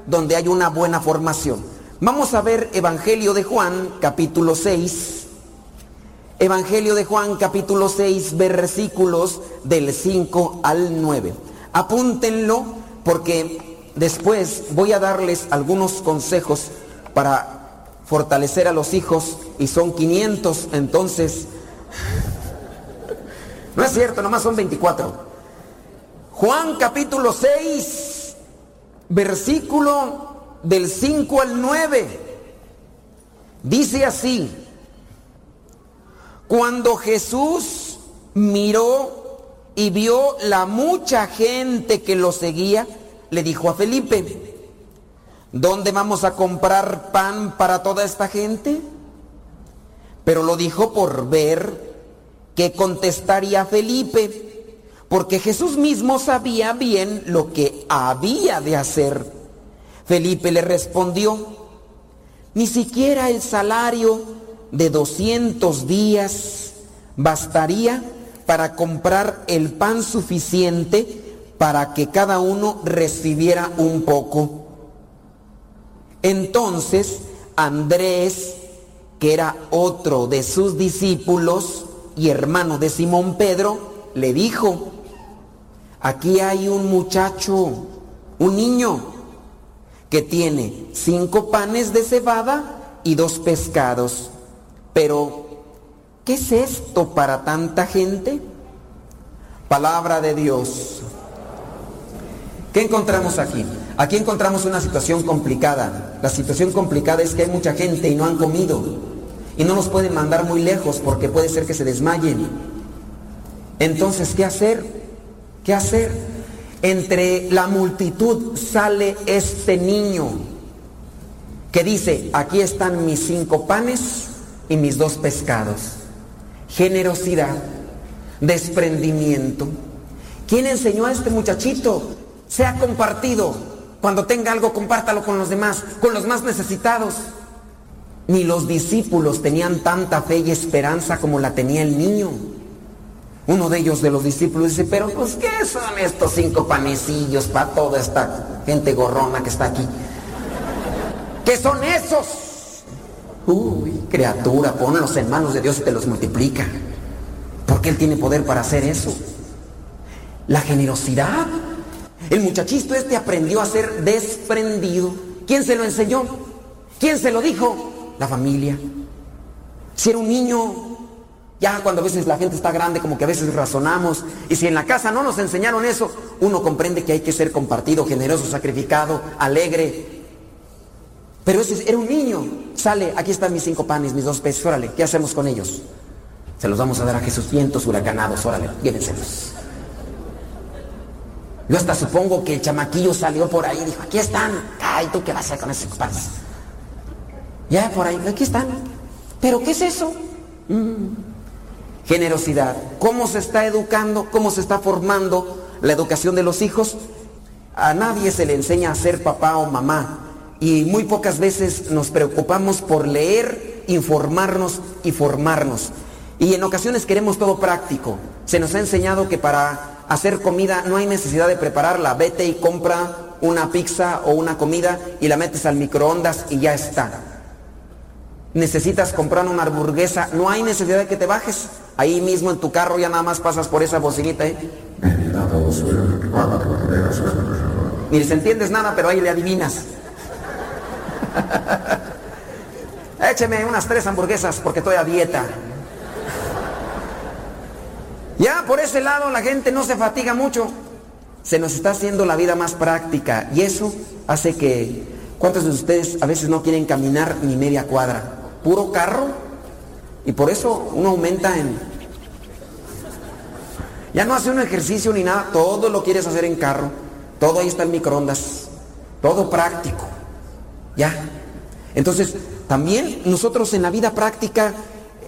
donde hay una buena formación. Vamos a ver Evangelio de Juan, capítulo 6. Evangelio de Juan capítulo 6 versículos del 5 al 9. Apúntenlo porque después voy a darles algunos consejos para fortalecer a los hijos y son 500, entonces... No es cierto, nomás son 24. Juan capítulo 6, versículo del 5 al 9. Dice así, cuando Jesús miró y vio la mucha gente que lo seguía, le dijo a Felipe, ¿dónde vamos a comprar pan para toda esta gente? Pero lo dijo por ver qué contestaría Felipe, porque Jesús mismo sabía bien lo que había de hacer. Felipe le respondió, ni siquiera el salario de 200 días bastaría para comprar el pan suficiente para que cada uno recibiera un poco. Entonces Andrés, que era otro de sus discípulos y hermano de Simón Pedro, le dijo, aquí hay un muchacho, un niño, que tiene cinco panes de cebada y dos pescados. Pero, ¿qué es esto para tanta gente? Palabra de Dios. ¿Qué encontramos aquí? Aquí encontramos una situación complicada. La situación complicada es que hay mucha gente y no han comido. Y no nos pueden mandar muy lejos porque puede ser que se desmayen. Entonces, ¿qué hacer? ¿Qué hacer? Entre la multitud sale este niño que dice, aquí están mis cinco panes y mis dos pescados. Generosidad, desprendimiento. ¿Quién enseñó a este muchachito? Se ha compartido. Cuando tenga algo, compártalo con los demás, con los más necesitados. Ni los discípulos tenían tanta fe y esperanza como la tenía el niño. Uno de ellos, de los discípulos, dice, pero pues ¿qué son estos cinco panecillos para toda esta gente gorrona que está aquí? ¿Qué son esos? Uy, criatura, ponlos en manos de Dios y te los multiplica. Porque Él tiene poder para hacer eso. La generosidad. El muchachito este aprendió a ser desprendido. ¿Quién se lo enseñó? ¿Quién se lo dijo? La familia. Si era un niño, ya cuando a veces la gente está grande, como que a veces razonamos. Y si en la casa no nos enseñaron eso, uno comprende que hay que ser compartido, generoso, sacrificado, alegre, pero ese era un niño. Sale, aquí están mis cinco panes, mis dos peces, órale, ¿qué hacemos con ellos? Se los vamos a dar a Jesús, vientos huracanados, órale, llévenselos. Yo hasta supongo que el chamaquillo salió por ahí y dijo, aquí están. Ay, ¿tú qué vas a hacer con esos panes? Ya, por ahí, aquí están. ¿Pero qué es eso? Mm. Generosidad. ¿Cómo se está educando? ¿Cómo se está formando la educación de los hijos? A nadie se le enseña a ser papá o mamá y muy pocas veces nos preocupamos por leer, informarnos y formarnos. Y en ocasiones queremos todo práctico. Se nos ha enseñado que para hacer comida no hay necesidad de prepararla. Vete y compra una pizza o una comida y la metes al microondas y ya está. Necesitas comprar una hamburguesa, no hay necesidad de que te bajes. Ahí mismo en tu carro ya nada más pasas por esa bocinita. ¿eh? Ni se entiendes nada, pero ahí le adivinas. Écheme unas tres hamburguesas porque estoy a dieta. Ya por ese lado la gente no se fatiga mucho. Se nos está haciendo la vida más práctica y eso hace que ¿cuántos de ustedes a veces no quieren caminar ni media cuadra? Puro carro y por eso uno aumenta en ya no hace un ejercicio ni nada, todo lo quieres hacer en carro. Todo ahí está en microondas. Todo práctico. Ya. Entonces, también nosotros en la vida práctica,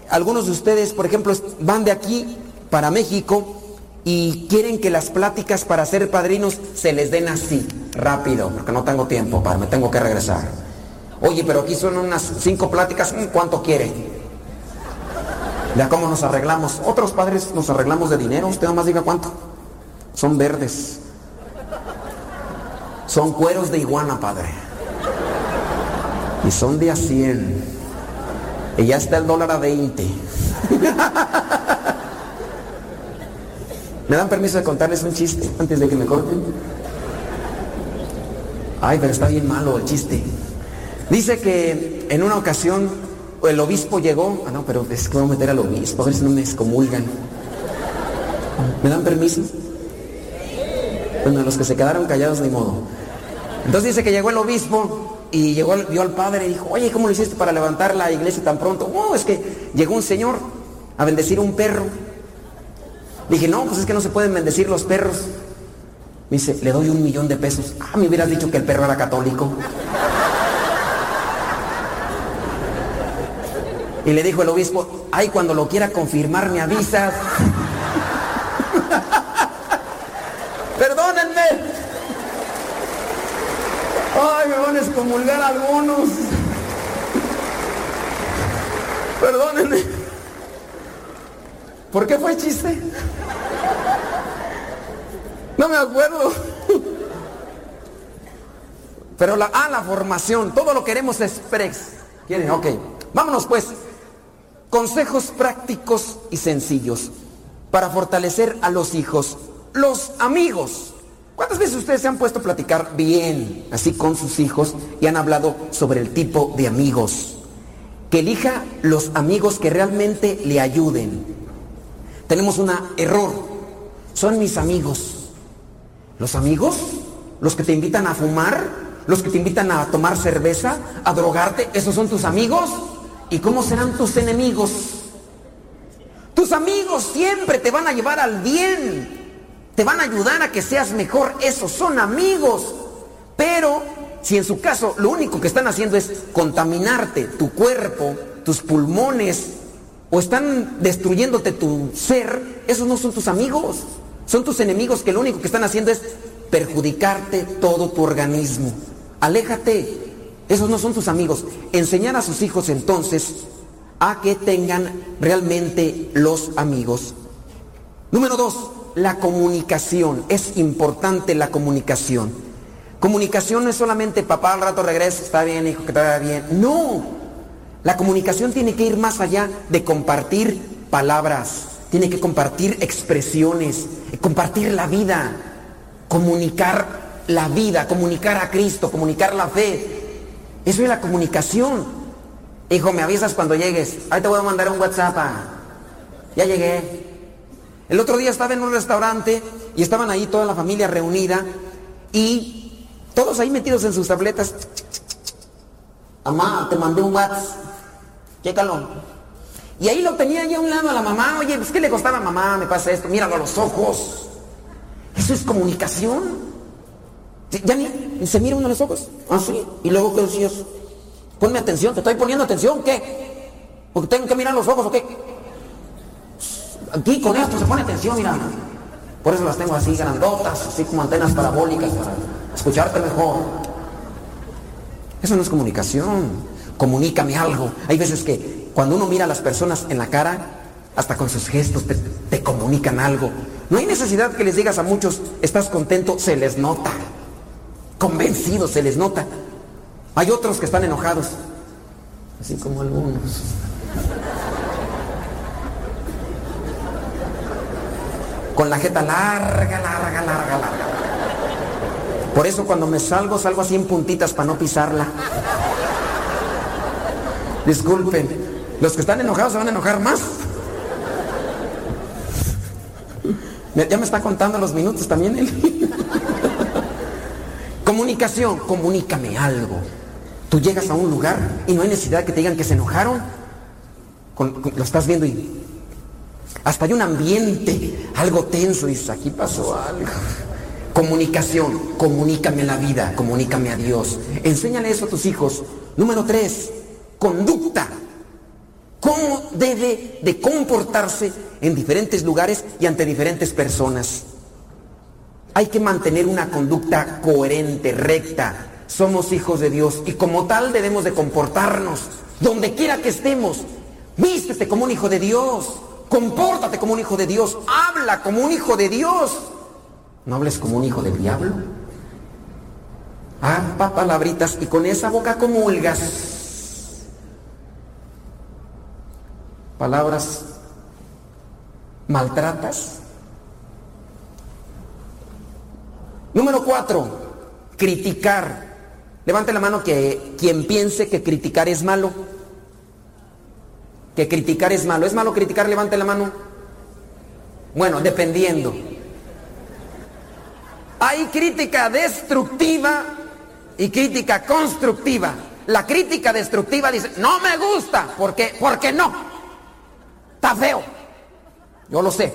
algunos de ustedes, por ejemplo, van de aquí para México y quieren que las pláticas para ser padrinos se les den así, rápido, porque no tengo tiempo, para, me tengo que regresar. Oye, pero aquí son unas cinco pláticas, ¿cuánto quiere? Ya cómo nos arreglamos. Otros padres nos arreglamos de dinero, usted nomás diga cuánto. Son verdes. Son cueros de iguana, padre y son de a 100. Y ya está el dólar a 20. ¿Me dan permiso de contarles un chiste antes de que me corten? Ay, pero está bien malo el chiste. Dice que en una ocasión el obispo llegó. Ah, no, pero es que voy a meter al obispo, a ver si no me excomulgan. ¿Me dan permiso? Bueno, los que se quedaron callados, ni modo. Entonces dice que llegó el obispo y llegó, vio al padre y dijo, oye, ¿cómo lo hiciste para levantar la iglesia tan pronto? Oh, es que llegó un señor a bendecir un perro. Dije, no, pues es que no se pueden bendecir los perros. Me dice, le doy un millón de pesos. Ah, me hubieras dicho que el perro era católico. Y le dijo el obispo, ay, cuando lo quiera confirmar me avisas. Perdónenme. Ay, me van a excomulgar algunos. Perdónenme. ¿Por qué fue chiste? No me acuerdo. Pero la, ah, la formación, todo lo queremos express. ¿Quieren? Ok. Vámonos pues. Consejos prácticos y sencillos para fortalecer a los hijos. Los amigos. ¿Cuántas veces ustedes se han puesto a platicar bien, así con sus hijos, y han hablado sobre el tipo de amigos? Que elija los amigos que realmente le ayuden. Tenemos un error. Son mis amigos. ¿Los amigos? ¿Los que te invitan a fumar? ¿Los que te invitan a tomar cerveza? ¿A drogarte? ¿Esos son tus amigos? ¿Y cómo serán tus enemigos? Tus amigos siempre te van a llevar al bien. Te van a ayudar a que seas mejor. Esos son amigos. Pero si en su caso lo único que están haciendo es contaminarte tu cuerpo, tus pulmones, o están destruyéndote tu ser, esos no son tus amigos. Son tus enemigos que lo único que están haciendo es perjudicarte todo tu organismo. Aléjate. Esos no son tus amigos. Enseñar a sus hijos entonces a que tengan realmente los amigos. Número dos, la comunicación. Es importante la comunicación. Comunicación no es solamente papá al rato regresa, está bien, hijo, que te vaya bien. No. La comunicación tiene que ir más allá de compartir palabras. Tiene que compartir expresiones, compartir la vida, comunicar la vida, comunicar a Cristo, comunicar la fe, eso es la comunicación. Hijo, me avisas cuando llegues. Ahí te voy a mandar un WhatsApp. Ya llegué. El otro día estaba en un restaurante y estaban ahí toda la familia reunida y todos ahí metidos en sus tabletas. Mamá, te mandé un WhatsApp. Chécalo. Y ahí lo tenía ya a un lado a la mamá. Oye, pues ¿qué le costaba mamá? Me pasa esto. Míralo a los ojos. Eso es comunicación. Ya ni, se mira uno a los ojos. Ah, sí. Y luego, ¿qué decías? Ponme atención, te estoy poniendo atención, ¿qué? Porque tengo que mirar los ojos, ¿o qué? Aquí con esto se pone atención, mira. Por eso las tengo así, grandotas, así como antenas parabólicas, para escucharte mejor. Eso no es comunicación. Comunícame algo. Hay veces que cuando uno mira a las personas en la cara, hasta con sus gestos te, te comunican algo. No hay necesidad que les digas a muchos, estás contento, se les nota convencidos, se les nota. Hay otros que están enojados, así como algunos. Con la jeta larga, larga, larga, larga. Por eso cuando me salgo, salgo así en puntitas para no pisarla. Disculpen, los que están enojados se van a enojar más. Ya me está contando los minutos también él. Comunicación, comunícame algo. Tú llegas a un lugar y no hay necesidad que te digan que se enojaron. lo estás viendo y hasta hay un ambiente, algo tenso, dices, aquí pasó algo. Comunicación, comunícame la vida, comunícame a Dios. Enséñale eso a tus hijos. Número tres, conducta. ¿Cómo debe de comportarse en diferentes lugares y ante diferentes personas? Hay que mantener una conducta coherente, recta. Somos hijos de Dios y como tal debemos de comportarnos donde quiera que estemos. Vístete como un hijo de Dios. Compórtate como un hijo de Dios. Habla como un hijo de Dios. No hables como un hijo del diablo. Ah, palabritas y con esa boca comulgas. palabras maltratas. Número cuatro, criticar. Levante la mano que quien piense que criticar es malo. Que criticar es malo. ¿Es malo criticar? Levante la mano. Bueno, dependiendo. Hay crítica destructiva y crítica constructiva. La crítica destructiva dice, no me gusta, ¿por qué? Porque no. Está feo. Yo lo sé,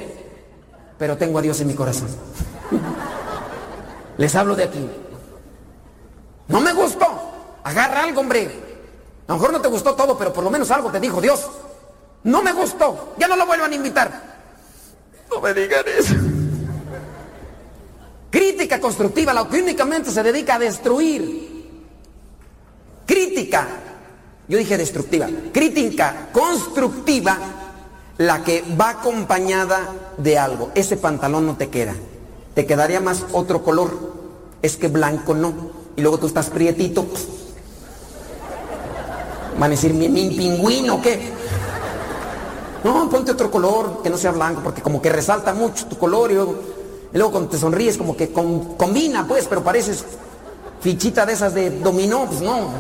pero tengo a Dios en mi corazón. Les hablo de aquí. No me gustó. Agarra algo, hombre. A lo mejor no te gustó todo, pero por lo menos algo te dijo Dios. No me gustó. Ya no lo vuelvan a invitar. No me digan eso. Crítica constructiva, la que únicamente se dedica a destruir. Crítica, yo dije destructiva. Crítica constructiva, la que va acompañada de algo. Ese pantalón no te queda. Te quedaría más otro color. Es que blanco no. Y luego tú estás prietito. Van a decir, mi, pingüino, ¿qué? No, ponte otro color que no sea blanco, porque como que resalta mucho tu color y luego, cuando te sonríes como que combina, pues, pero pareces fichita de esas de dominó, pues no.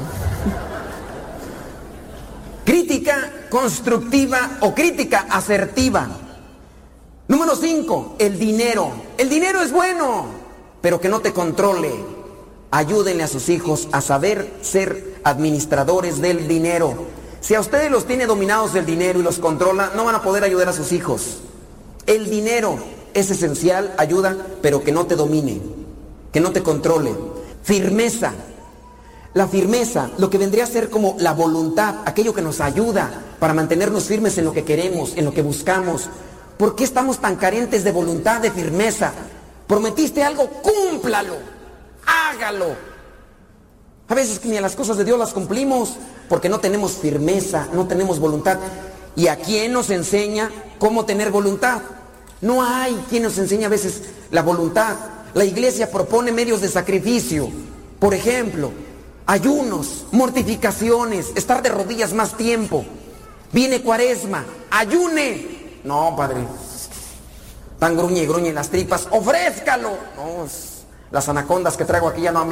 Crítica constructiva o crítica asertiva. Número 5, el dinero. El dinero es bueno, pero que no te controle. Ayúdenle a sus hijos a saber ser administradores del dinero. Si a ustedes los tiene dominados el dinero y los controla, no van a poder ayudar a sus hijos. El dinero es esencial, ayuda, pero que no te domine, que no te controle. Firmeza. La firmeza, lo que vendría a ser como la voluntad, aquello que nos ayuda para mantenernos firmes en lo que queremos, en lo que buscamos. ¿Por qué estamos tan carentes de voluntad, de firmeza? Prometiste algo, cúmplalo, hágalo. A veces ni a las cosas de Dios las cumplimos porque no tenemos firmeza, no tenemos voluntad. ¿Y a quién nos enseña cómo tener voluntad? No hay quien nos enseña a veces la voluntad. La iglesia propone medios de sacrificio. Por ejemplo, ayunos, mortificaciones, estar de rodillas más tiempo. Viene cuaresma, ayune. No, padre. Tan gruñe y gruñe las tripas, ofrézcalo. No, las anacondas que traigo aquí ya no.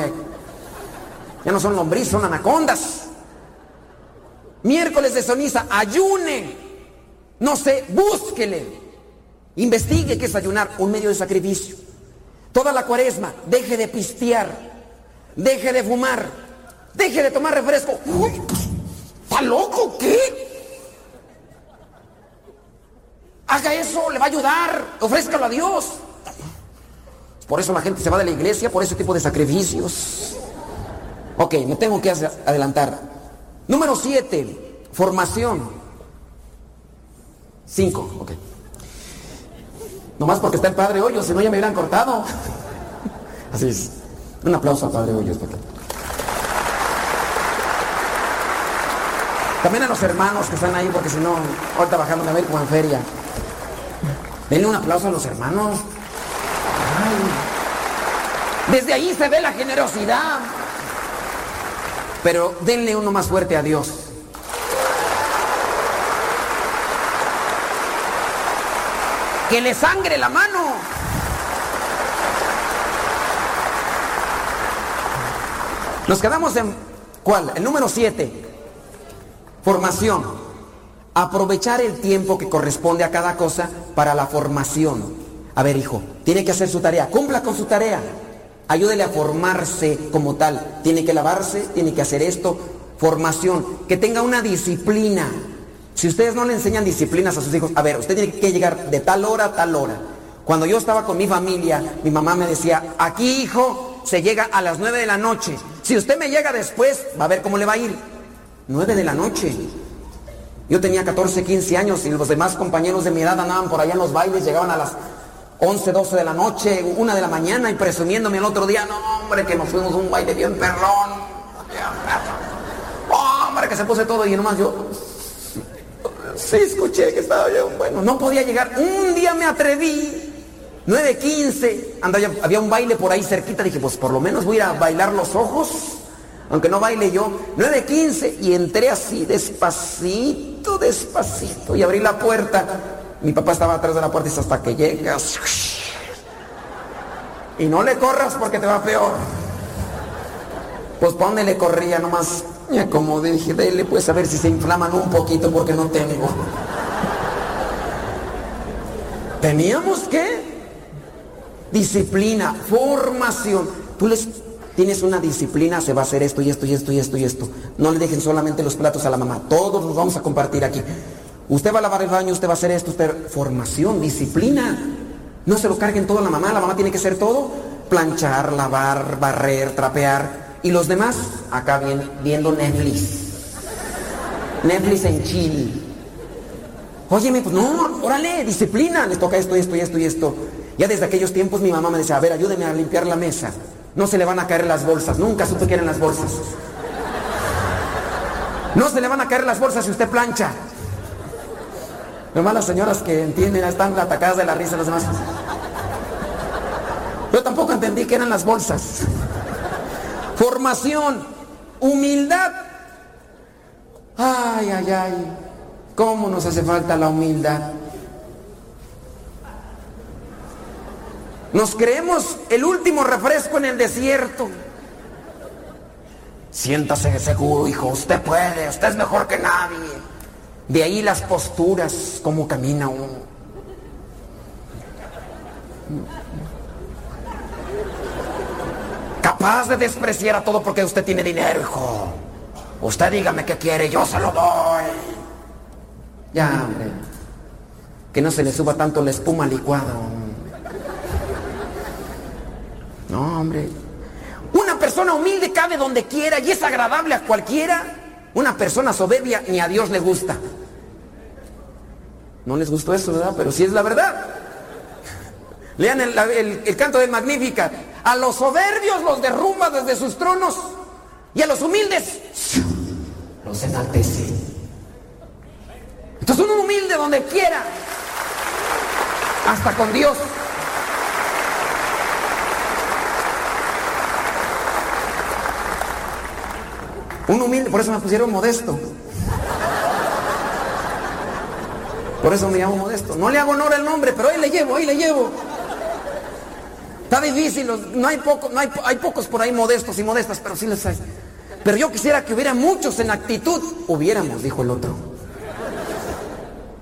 Ya no son lombrices, son anacondas. Miércoles de ceniza, ayune. No sé, búsquele. Investigue qué es ayunar, un medio de sacrificio. Toda la cuaresma, deje de pistear, deje de fumar, deje de tomar refresco. ¿Está loco? ¿Qué? Haga eso, le va a ayudar, ofrézcalo a Dios. Por eso la gente se va de la iglesia, por ese tipo de sacrificios. Ok, me tengo que adelantar. Número 7, formación. 5, ok. Nomás porque está el Padre Hoyos, si no ya me hubieran cortado. Así es. Un aplauso al Padre Hoyos. También a los hermanos que están ahí, porque si no, ahorita bajando a ver como en feria. Denle un aplauso a los hermanos. Desde ahí se ve la generosidad. Pero denle uno más fuerte a Dios. Que le sangre la mano. Nos quedamos en ¿cuál? El número 7. Formación. Aprovechar el tiempo que corresponde a cada cosa para la formación. A ver, hijo, tiene que hacer su tarea. Cumpla con su tarea. Ayúdele a formarse como tal. Tiene que lavarse, tiene que hacer esto. Formación. Que tenga una disciplina. Si ustedes no le enseñan disciplinas a sus hijos, a ver, usted tiene que llegar de tal hora a tal hora. Cuando yo estaba con mi familia, mi mamá me decía, aquí hijo, se llega a las 9 de la noche. Si usted me llega después, va a ver cómo le va a ir. 9 de la noche. Yo tenía 14, 15 años y los demás compañeros de mi edad andaban por allá en los bailes, llegaban a las 11, 12 de la noche, una de la mañana y presumiéndome el otro día, no hombre, que nos fuimos a un baile bien perrón. hombre, que se puse todo y nomás yo. Sí, escuché que estaba bien bueno. No podía llegar. Un día me atreví. 9.15. Andaba, había un baile por ahí cerquita. Dije, pues por lo menos voy a bailar los ojos aunque no baile yo, 9.15 y entré así despacito, despacito y abrí la puerta. Mi papá estaba atrás de la puerta y hasta que llegas. Y no le corras porque te va peor. Pues ponle le corría nomás. Ya como dije, dele pues a ver si se inflaman un poquito porque no tengo. Teníamos que disciplina, formación. Tú les tienes una disciplina, se va a hacer esto y esto y esto y esto y esto. No le dejen solamente los platos a la mamá, todos los vamos a compartir aquí. Usted va a lavar el baño, usted va a hacer esto, usted formación, disciplina. No se lo carguen todo a la mamá, la mamá tiene que hacer todo, planchar, lavar, barrer, trapear. Y los demás acá viendo Netflix. Netflix en chill. Óyeme, pues no, órale, disciplina, les toca esto, esto y esto y esto. Ya desde aquellos tiempos mi mamá me decía, a ver, ayúdeme a limpiar la mesa. No se le van a caer las bolsas, nunca supe que eran las bolsas. No se le van a caer las bolsas si usted plancha. Nomás las señoras que entienden están atacadas de la risa los demás. Yo tampoco entendí que eran las bolsas. Formación, humildad. Ay, ay, ay. ¿Cómo nos hace falta la humildad? Nos creemos el último refresco en el desierto. Siéntase seguro, hijo. Usted puede. Usted es mejor que nadie. De ahí las posturas, cómo camina uno. Capaz de despreciar a todo porque usted tiene dinero, hijo. Usted dígame qué quiere, yo se lo doy. Ya, hombre. Que no se le suba tanto la espuma licuado. No, hombre. Una persona humilde cabe donde quiera y es agradable a cualquiera. Una persona soberbia ni a Dios le gusta. No les gustó eso, ¿verdad? Pero sí es la verdad. Lean el, canto de Magnífica. A los soberbios los derrumba desde sus tronos y a los humildes los enaltece. Entonces uno humilde donde quiera, hasta con Dios. Un humilde, por eso me pusieron modesto. Por eso me llamo modesto. No le hago honor al nombre, pero ahí le llevo, ahí le llevo. Está difícil, no hay, poco, no hay, hay pocos por ahí modestos y modestas, pero sí les hay. Pero yo quisiera que hubiera muchos en actitud. Hubiéramos, dijo el otro.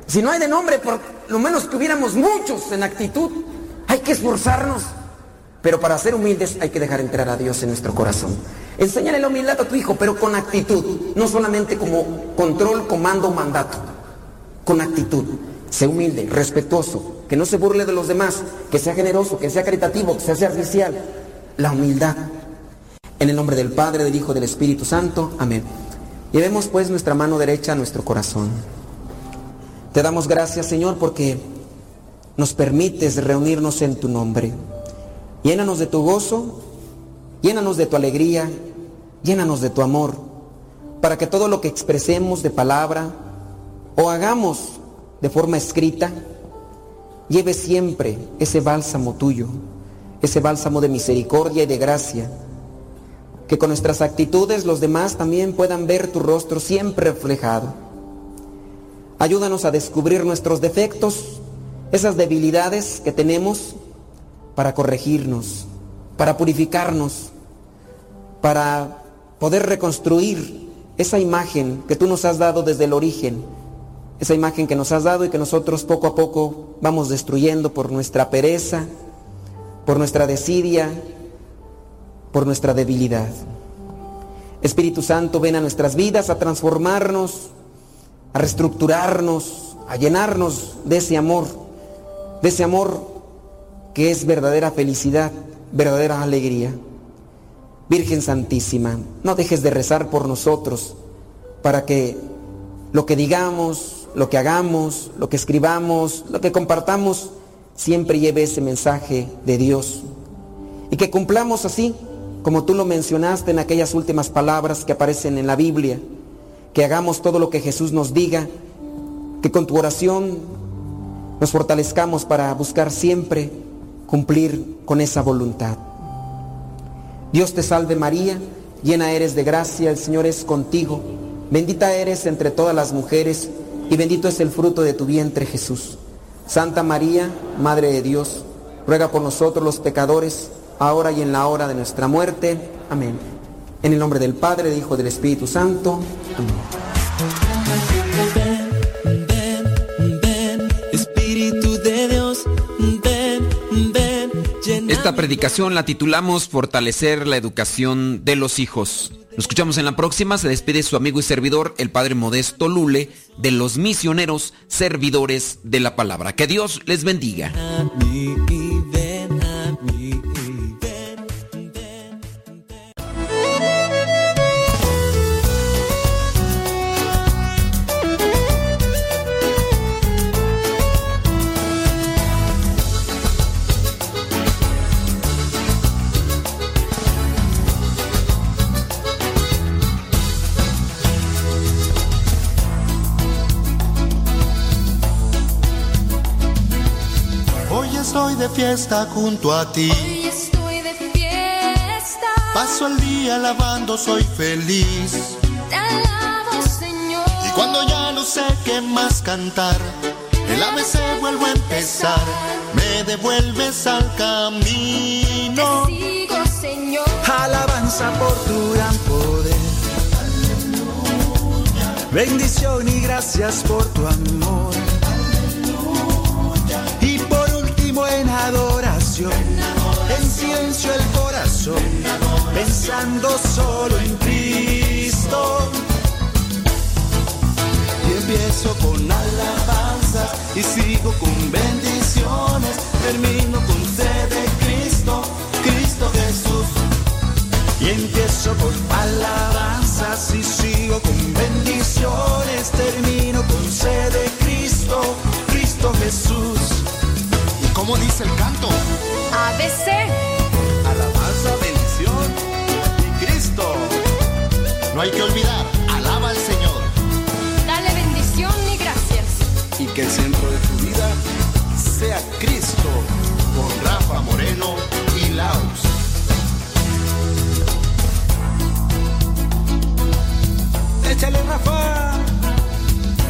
Si no hay de nombre, por lo menos que hubiéramos muchos en actitud. Hay que esforzarnos. Pero para ser humildes hay que dejar entrar a Dios en nuestro corazón. Enséñale la humildad a tu hijo, pero con actitud. No solamente como control, comando, mandato. Con actitud. Sé humilde, respetuoso, que no se burle de los demás, que sea generoso, que sea caritativo, que sea servicial. La humildad. En el nombre del Padre, del Hijo, del Espíritu Santo. Amén. Llevemos pues nuestra mano derecha a nuestro corazón. Te damos gracias, Señor, porque nos permites reunirnos en tu nombre. Llénanos de tu gozo, llénanos de tu alegría, llénanos de tu amor, para que todo lo que expresemos de palabra o hagamos de forma escrita, lleve siempre ese bálsamo tuyo, ese bálsamo de misericordia y de gracia. Que con nuestras actitudes los demás también puedan ver tu rostro siempre reflejado. Ayúdanos a descubrir nuestros defectos, esas debilidades que tenemos para corregirnos, para purificarnos, para poder reconstruir esa imagen que tú nos has dado desde el origen esa imagen que nos has dado y que nosotros poco a poco vamos destruyendo por nuestra pereza, por nuestra desidia, por nuestra debilidad. Espíritu Santo, ven a nuestras vidas a transformarnos, a reestructurarnos, a llenarnos de ese amor, de ese amor que es verdadera felicidad, verdadera alegría. Virgen Santísima, no dejes de rezar por nosotros para que lo que digamos, lo que hagamos, lo que escribamos, lo que compartamos, siempre lleve ese mensaje de Dios. Y que cumplamos así, como tú lo mencionaste en aquellas últimas palabras que aparecen en la Biblia, que hagamos todo lo que Jesús nos diga, que con tu oración nos fortalezcamos para buscar siempre cumplir con esa voluntad. Dios te salve María, llena eres de gracia, el Señor es contigo. Bendita eres entre todas las mujeres y bendito es el fruto de tu vientre Jesús. Santa María, Madre de Dios, ruega por nosotros los pecadores, ahora y en la hora de nuestra muerte. Amén. En el nombre del Padre, del Hijo, y del Espíritu Santo. Amén. Esta predicación la titulamos Fortalecer la educación de los hijos. Nos escuchamos en la próxima. Se despide su amigo y servidor, el Padre Modesto Lule, de los misioneros servidores de la palabra. Que Dios les bendiga. Fiesta junto a ti. Hoy estoy de fiesta. Paso el día alabando, soy feliz. Te alabo, Señor. Y cuando ya no sé qué más cantar, el ABC vuelvo a empezar. Me devuelves al camino. Te sigo, Señor. Alabanza por tu gran poder. Bendición y gracias por tu amor adoración, en silencio el corazón, pensando solo en Cristo. Y empiezo con alabanzas y sigo con bendiciones, termino con sed de Cristo, Cristo Jesús. Y empiezo con alabanzas y sigo con bendiciones, termino con sed de Cristo, Cristo Jesús. ¿Cómo dice el canto? ABC. Alabanza, bendición y Cristo. No hay que olvidar, alaba al Señor. Dale bendición y gracias. Y que el centro de tu vida sea Cristo. Con Rafa Moreno y Laos. Échale Rafa.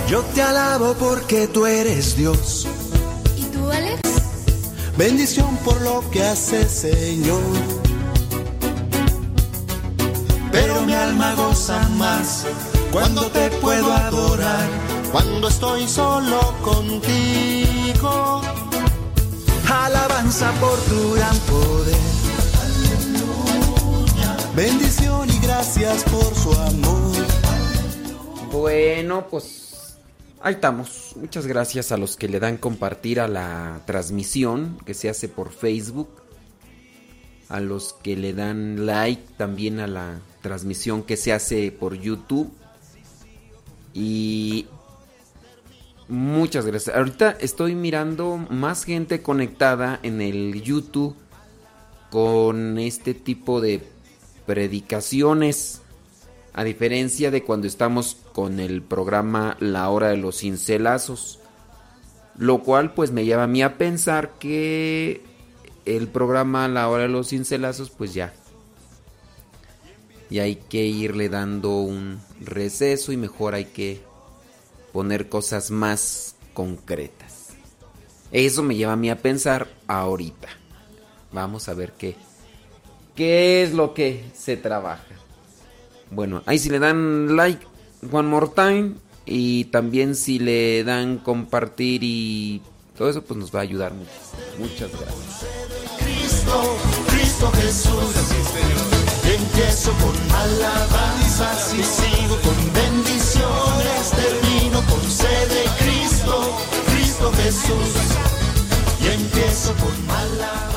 Yo te alabo porque tú eres Dios Bendición por lo que hace Señor. Pero mi alma goza más cuando te puedo adorar. Cuando estoy solo contigo. Alabanza por tu gran poder. Bendición y gracias por su amor. Bueno, pues Ahí estamos. Muchas gracias a los que le dan compartir a la transmisión que se hace por Facebook. A los que le dan like también a la transmisión que se hace por YouTube. Y muchas gracias. Ahorita estoy mirando más gente conectada en el YouTube con este tipo de predicaciones. A diferencia de cuando estamos con el programa La Hora de los Cincelazos. Lo cual pues me lleva a mí a pensar que el programa La Hora de los Cincelazos pues ya. Y hay que irle dando un receso y mejor hay que poner cosas más concretas. Eso me lleva a mí a pensar ahorita. Vamos a ver qué. ¿Qué es lo que se trabaja? Bueno, ahí si le dan like one more time y también si le dan compartir y todo eso pues nos va a ayudar mucho. Muchas gracias. Cristo, Cristo Jesús, empiezo con alabanzas y sigo con bendiciones, termino con sed de Cristo, Cristo Jesús, y empiezo con alabanzas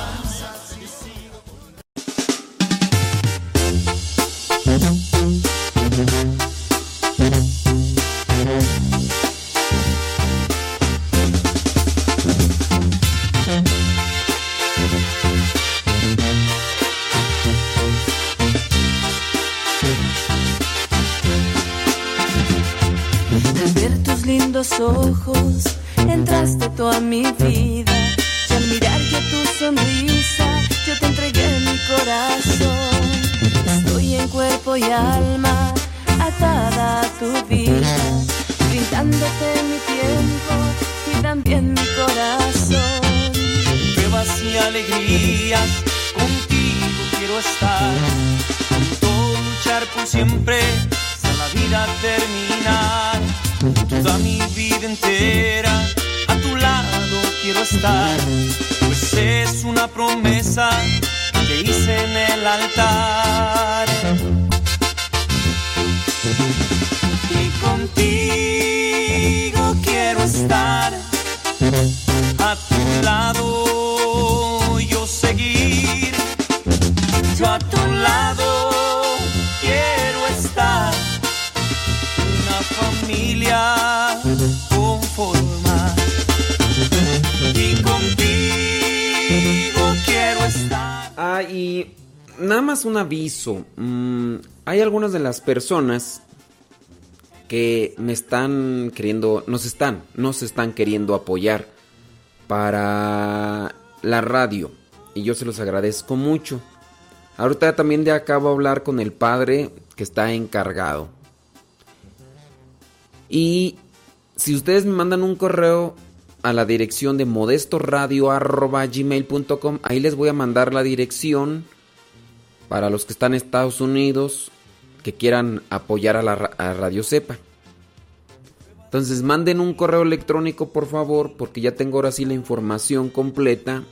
ojos entraste toda mi vida y al mirar yo tu sonrisa yo te entregué mi corazón. Estoy en cuerpo y alma, atada a tu vida, brindándote mi tiempo y también mi corazón. Pruebas y alegrías, contigo quiero estar, junto luchar por siempre, hasta la vida terminar. Toda mi vida entera, a tu lado quiero estar, pues es una promesa que hice en el altar. Y contigo quiero estar a tu lado nada más un aviso. Mm, hay algunas de las personas que me están queriendo, nos están, nos están queriendo apoyar para la radio. Y yo se los agradezco mucho. Ahorita también de acabo de hablar con el padre que está encargado. Y si ustedes me mandan un correo a la dirección de modestoradio.gmail.com, ahí les voy a mandar la dirección para los que están en Estados Unidos que quieran apoyar a la Radio Cepa. Entonces manden un correo electrónico por favor, porque ya tengo ahora sí la información completa.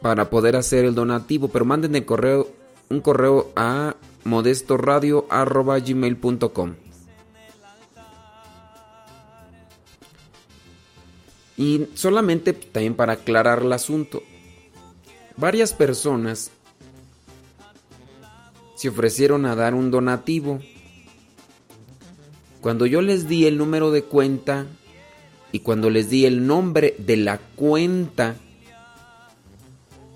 Para poder hacer el donativo, pero manden el correo, un correo a modestoradio.gmail.com. Y solamente también para aclarar el asunto, varias personas se ofrecieron a dar un donativo. Cuando yo les di el número de cuenta y cuando les di el nombre de la cuenta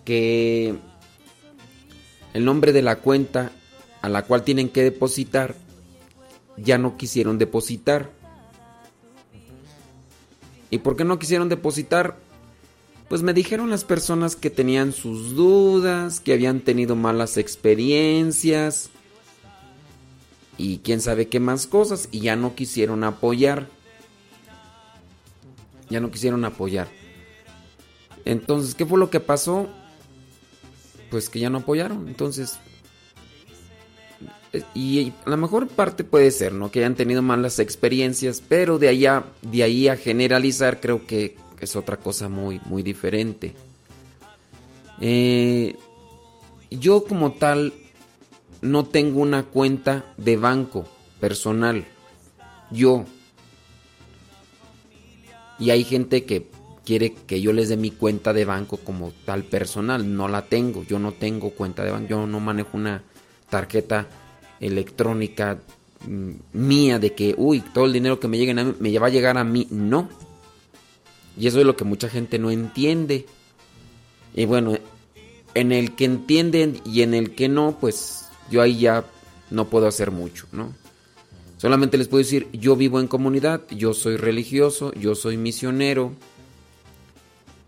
que el nombre de la cuenta a la cual tienen que depositar, ya no quisieron depositar. ¿Y por qué no quisieron depositar? Pues me dijeron las personas que tenían sus dudas, que habían tenido malas experiencias y quién sabe qué más cosas y ya no quisieron apoyar. Ya no quisieron apoyar. Entonces, ¿qué fue lo que pasó? Pues que ya no apoyaron. Entonces, y la mejor parte puede ser, ¿no? Que hayan tenido malas experiencias, pero de allá, de ahí a generalizar, creo que es otra cosa muy, muy diferente. Eh, yo como tal no tengo una cuenta de banco personal. Yo. Y hay gente que quiere que yo les dé mi cuenta de banco como tal personal. No la tengo. Yo no tengo cuenta de banco. Yo no manejo una tarjeta electrónica mm, mía de que, uy, todo el dinero que me llegue a mí me va a llegar a mí. No. Y eso es lo que mucha gente no entiende. Y bueno, en el que entienden y en el que no, pues yo ahí ya no puedo hacer mucho, ¿no? Solamente les puedo decir, yo vivo en comunidad, yo soy religioso, yo soy misionero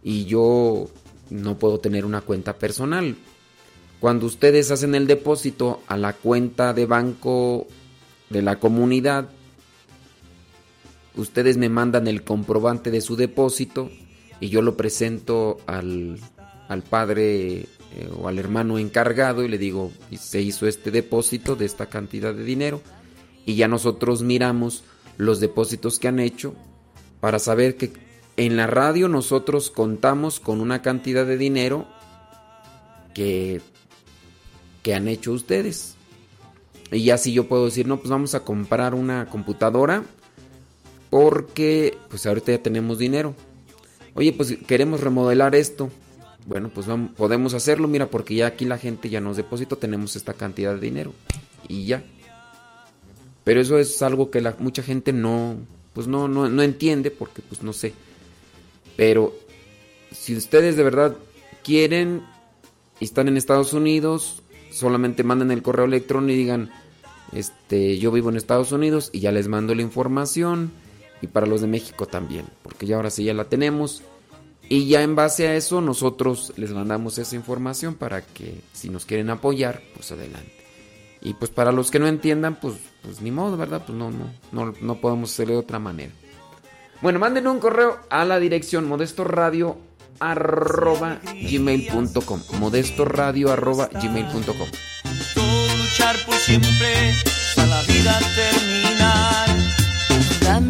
y yo no puedo tener una cuenta personal. Cuando ustedes hacen el depósito a la cuenta de banco de la comunidad, ustedes me mandan el comprobante de su depósito y yo lo presento al, al padre eh, o al hermano encargado y le digo, se hizo este depósito de esta cantidad de dinero y ya nosotros miramos los depósitos que han hecho para saber que en la radio nosotros contamos con una cantidad de dinero que, que han hecho ustedes. Y ya si yo puedo decir, no, pues vamos a comprar una computadora porque pues ahorita ya tenemos dinero. Oye, pues queremos remodelar esto. Bueno, pues vamos, podemos hacerlo, mira, porque ya aquí la gente ya nos depositó, tenemos esta cantidad de dinero. Y ya. Pero eso es algo que la, mucha gente no, pues no, no, no entiende porque pues no sé. Pero si ustedes de verdad quieren y están en Estados Unidos, solamente manden el correo electrónico y digan, este, yo vivo en Estados Unidos y ya les mando la información. Y para los de México también, porque ya ahora sí ya la tenemos. Y ya en base a eso nosotros les mandamos esa información para que si nos quieren apoyar, pues adelante. Y pues para los que no entiendan, pues, pues ni modo, ¿verdad? Pues no, no, no, no podemos hacerlo de otra manera. Bueno, manden un correo a la dirección modestoradio arroba gmail.com modestoradio arroba gmail.com luchar por siempre a la vida eterna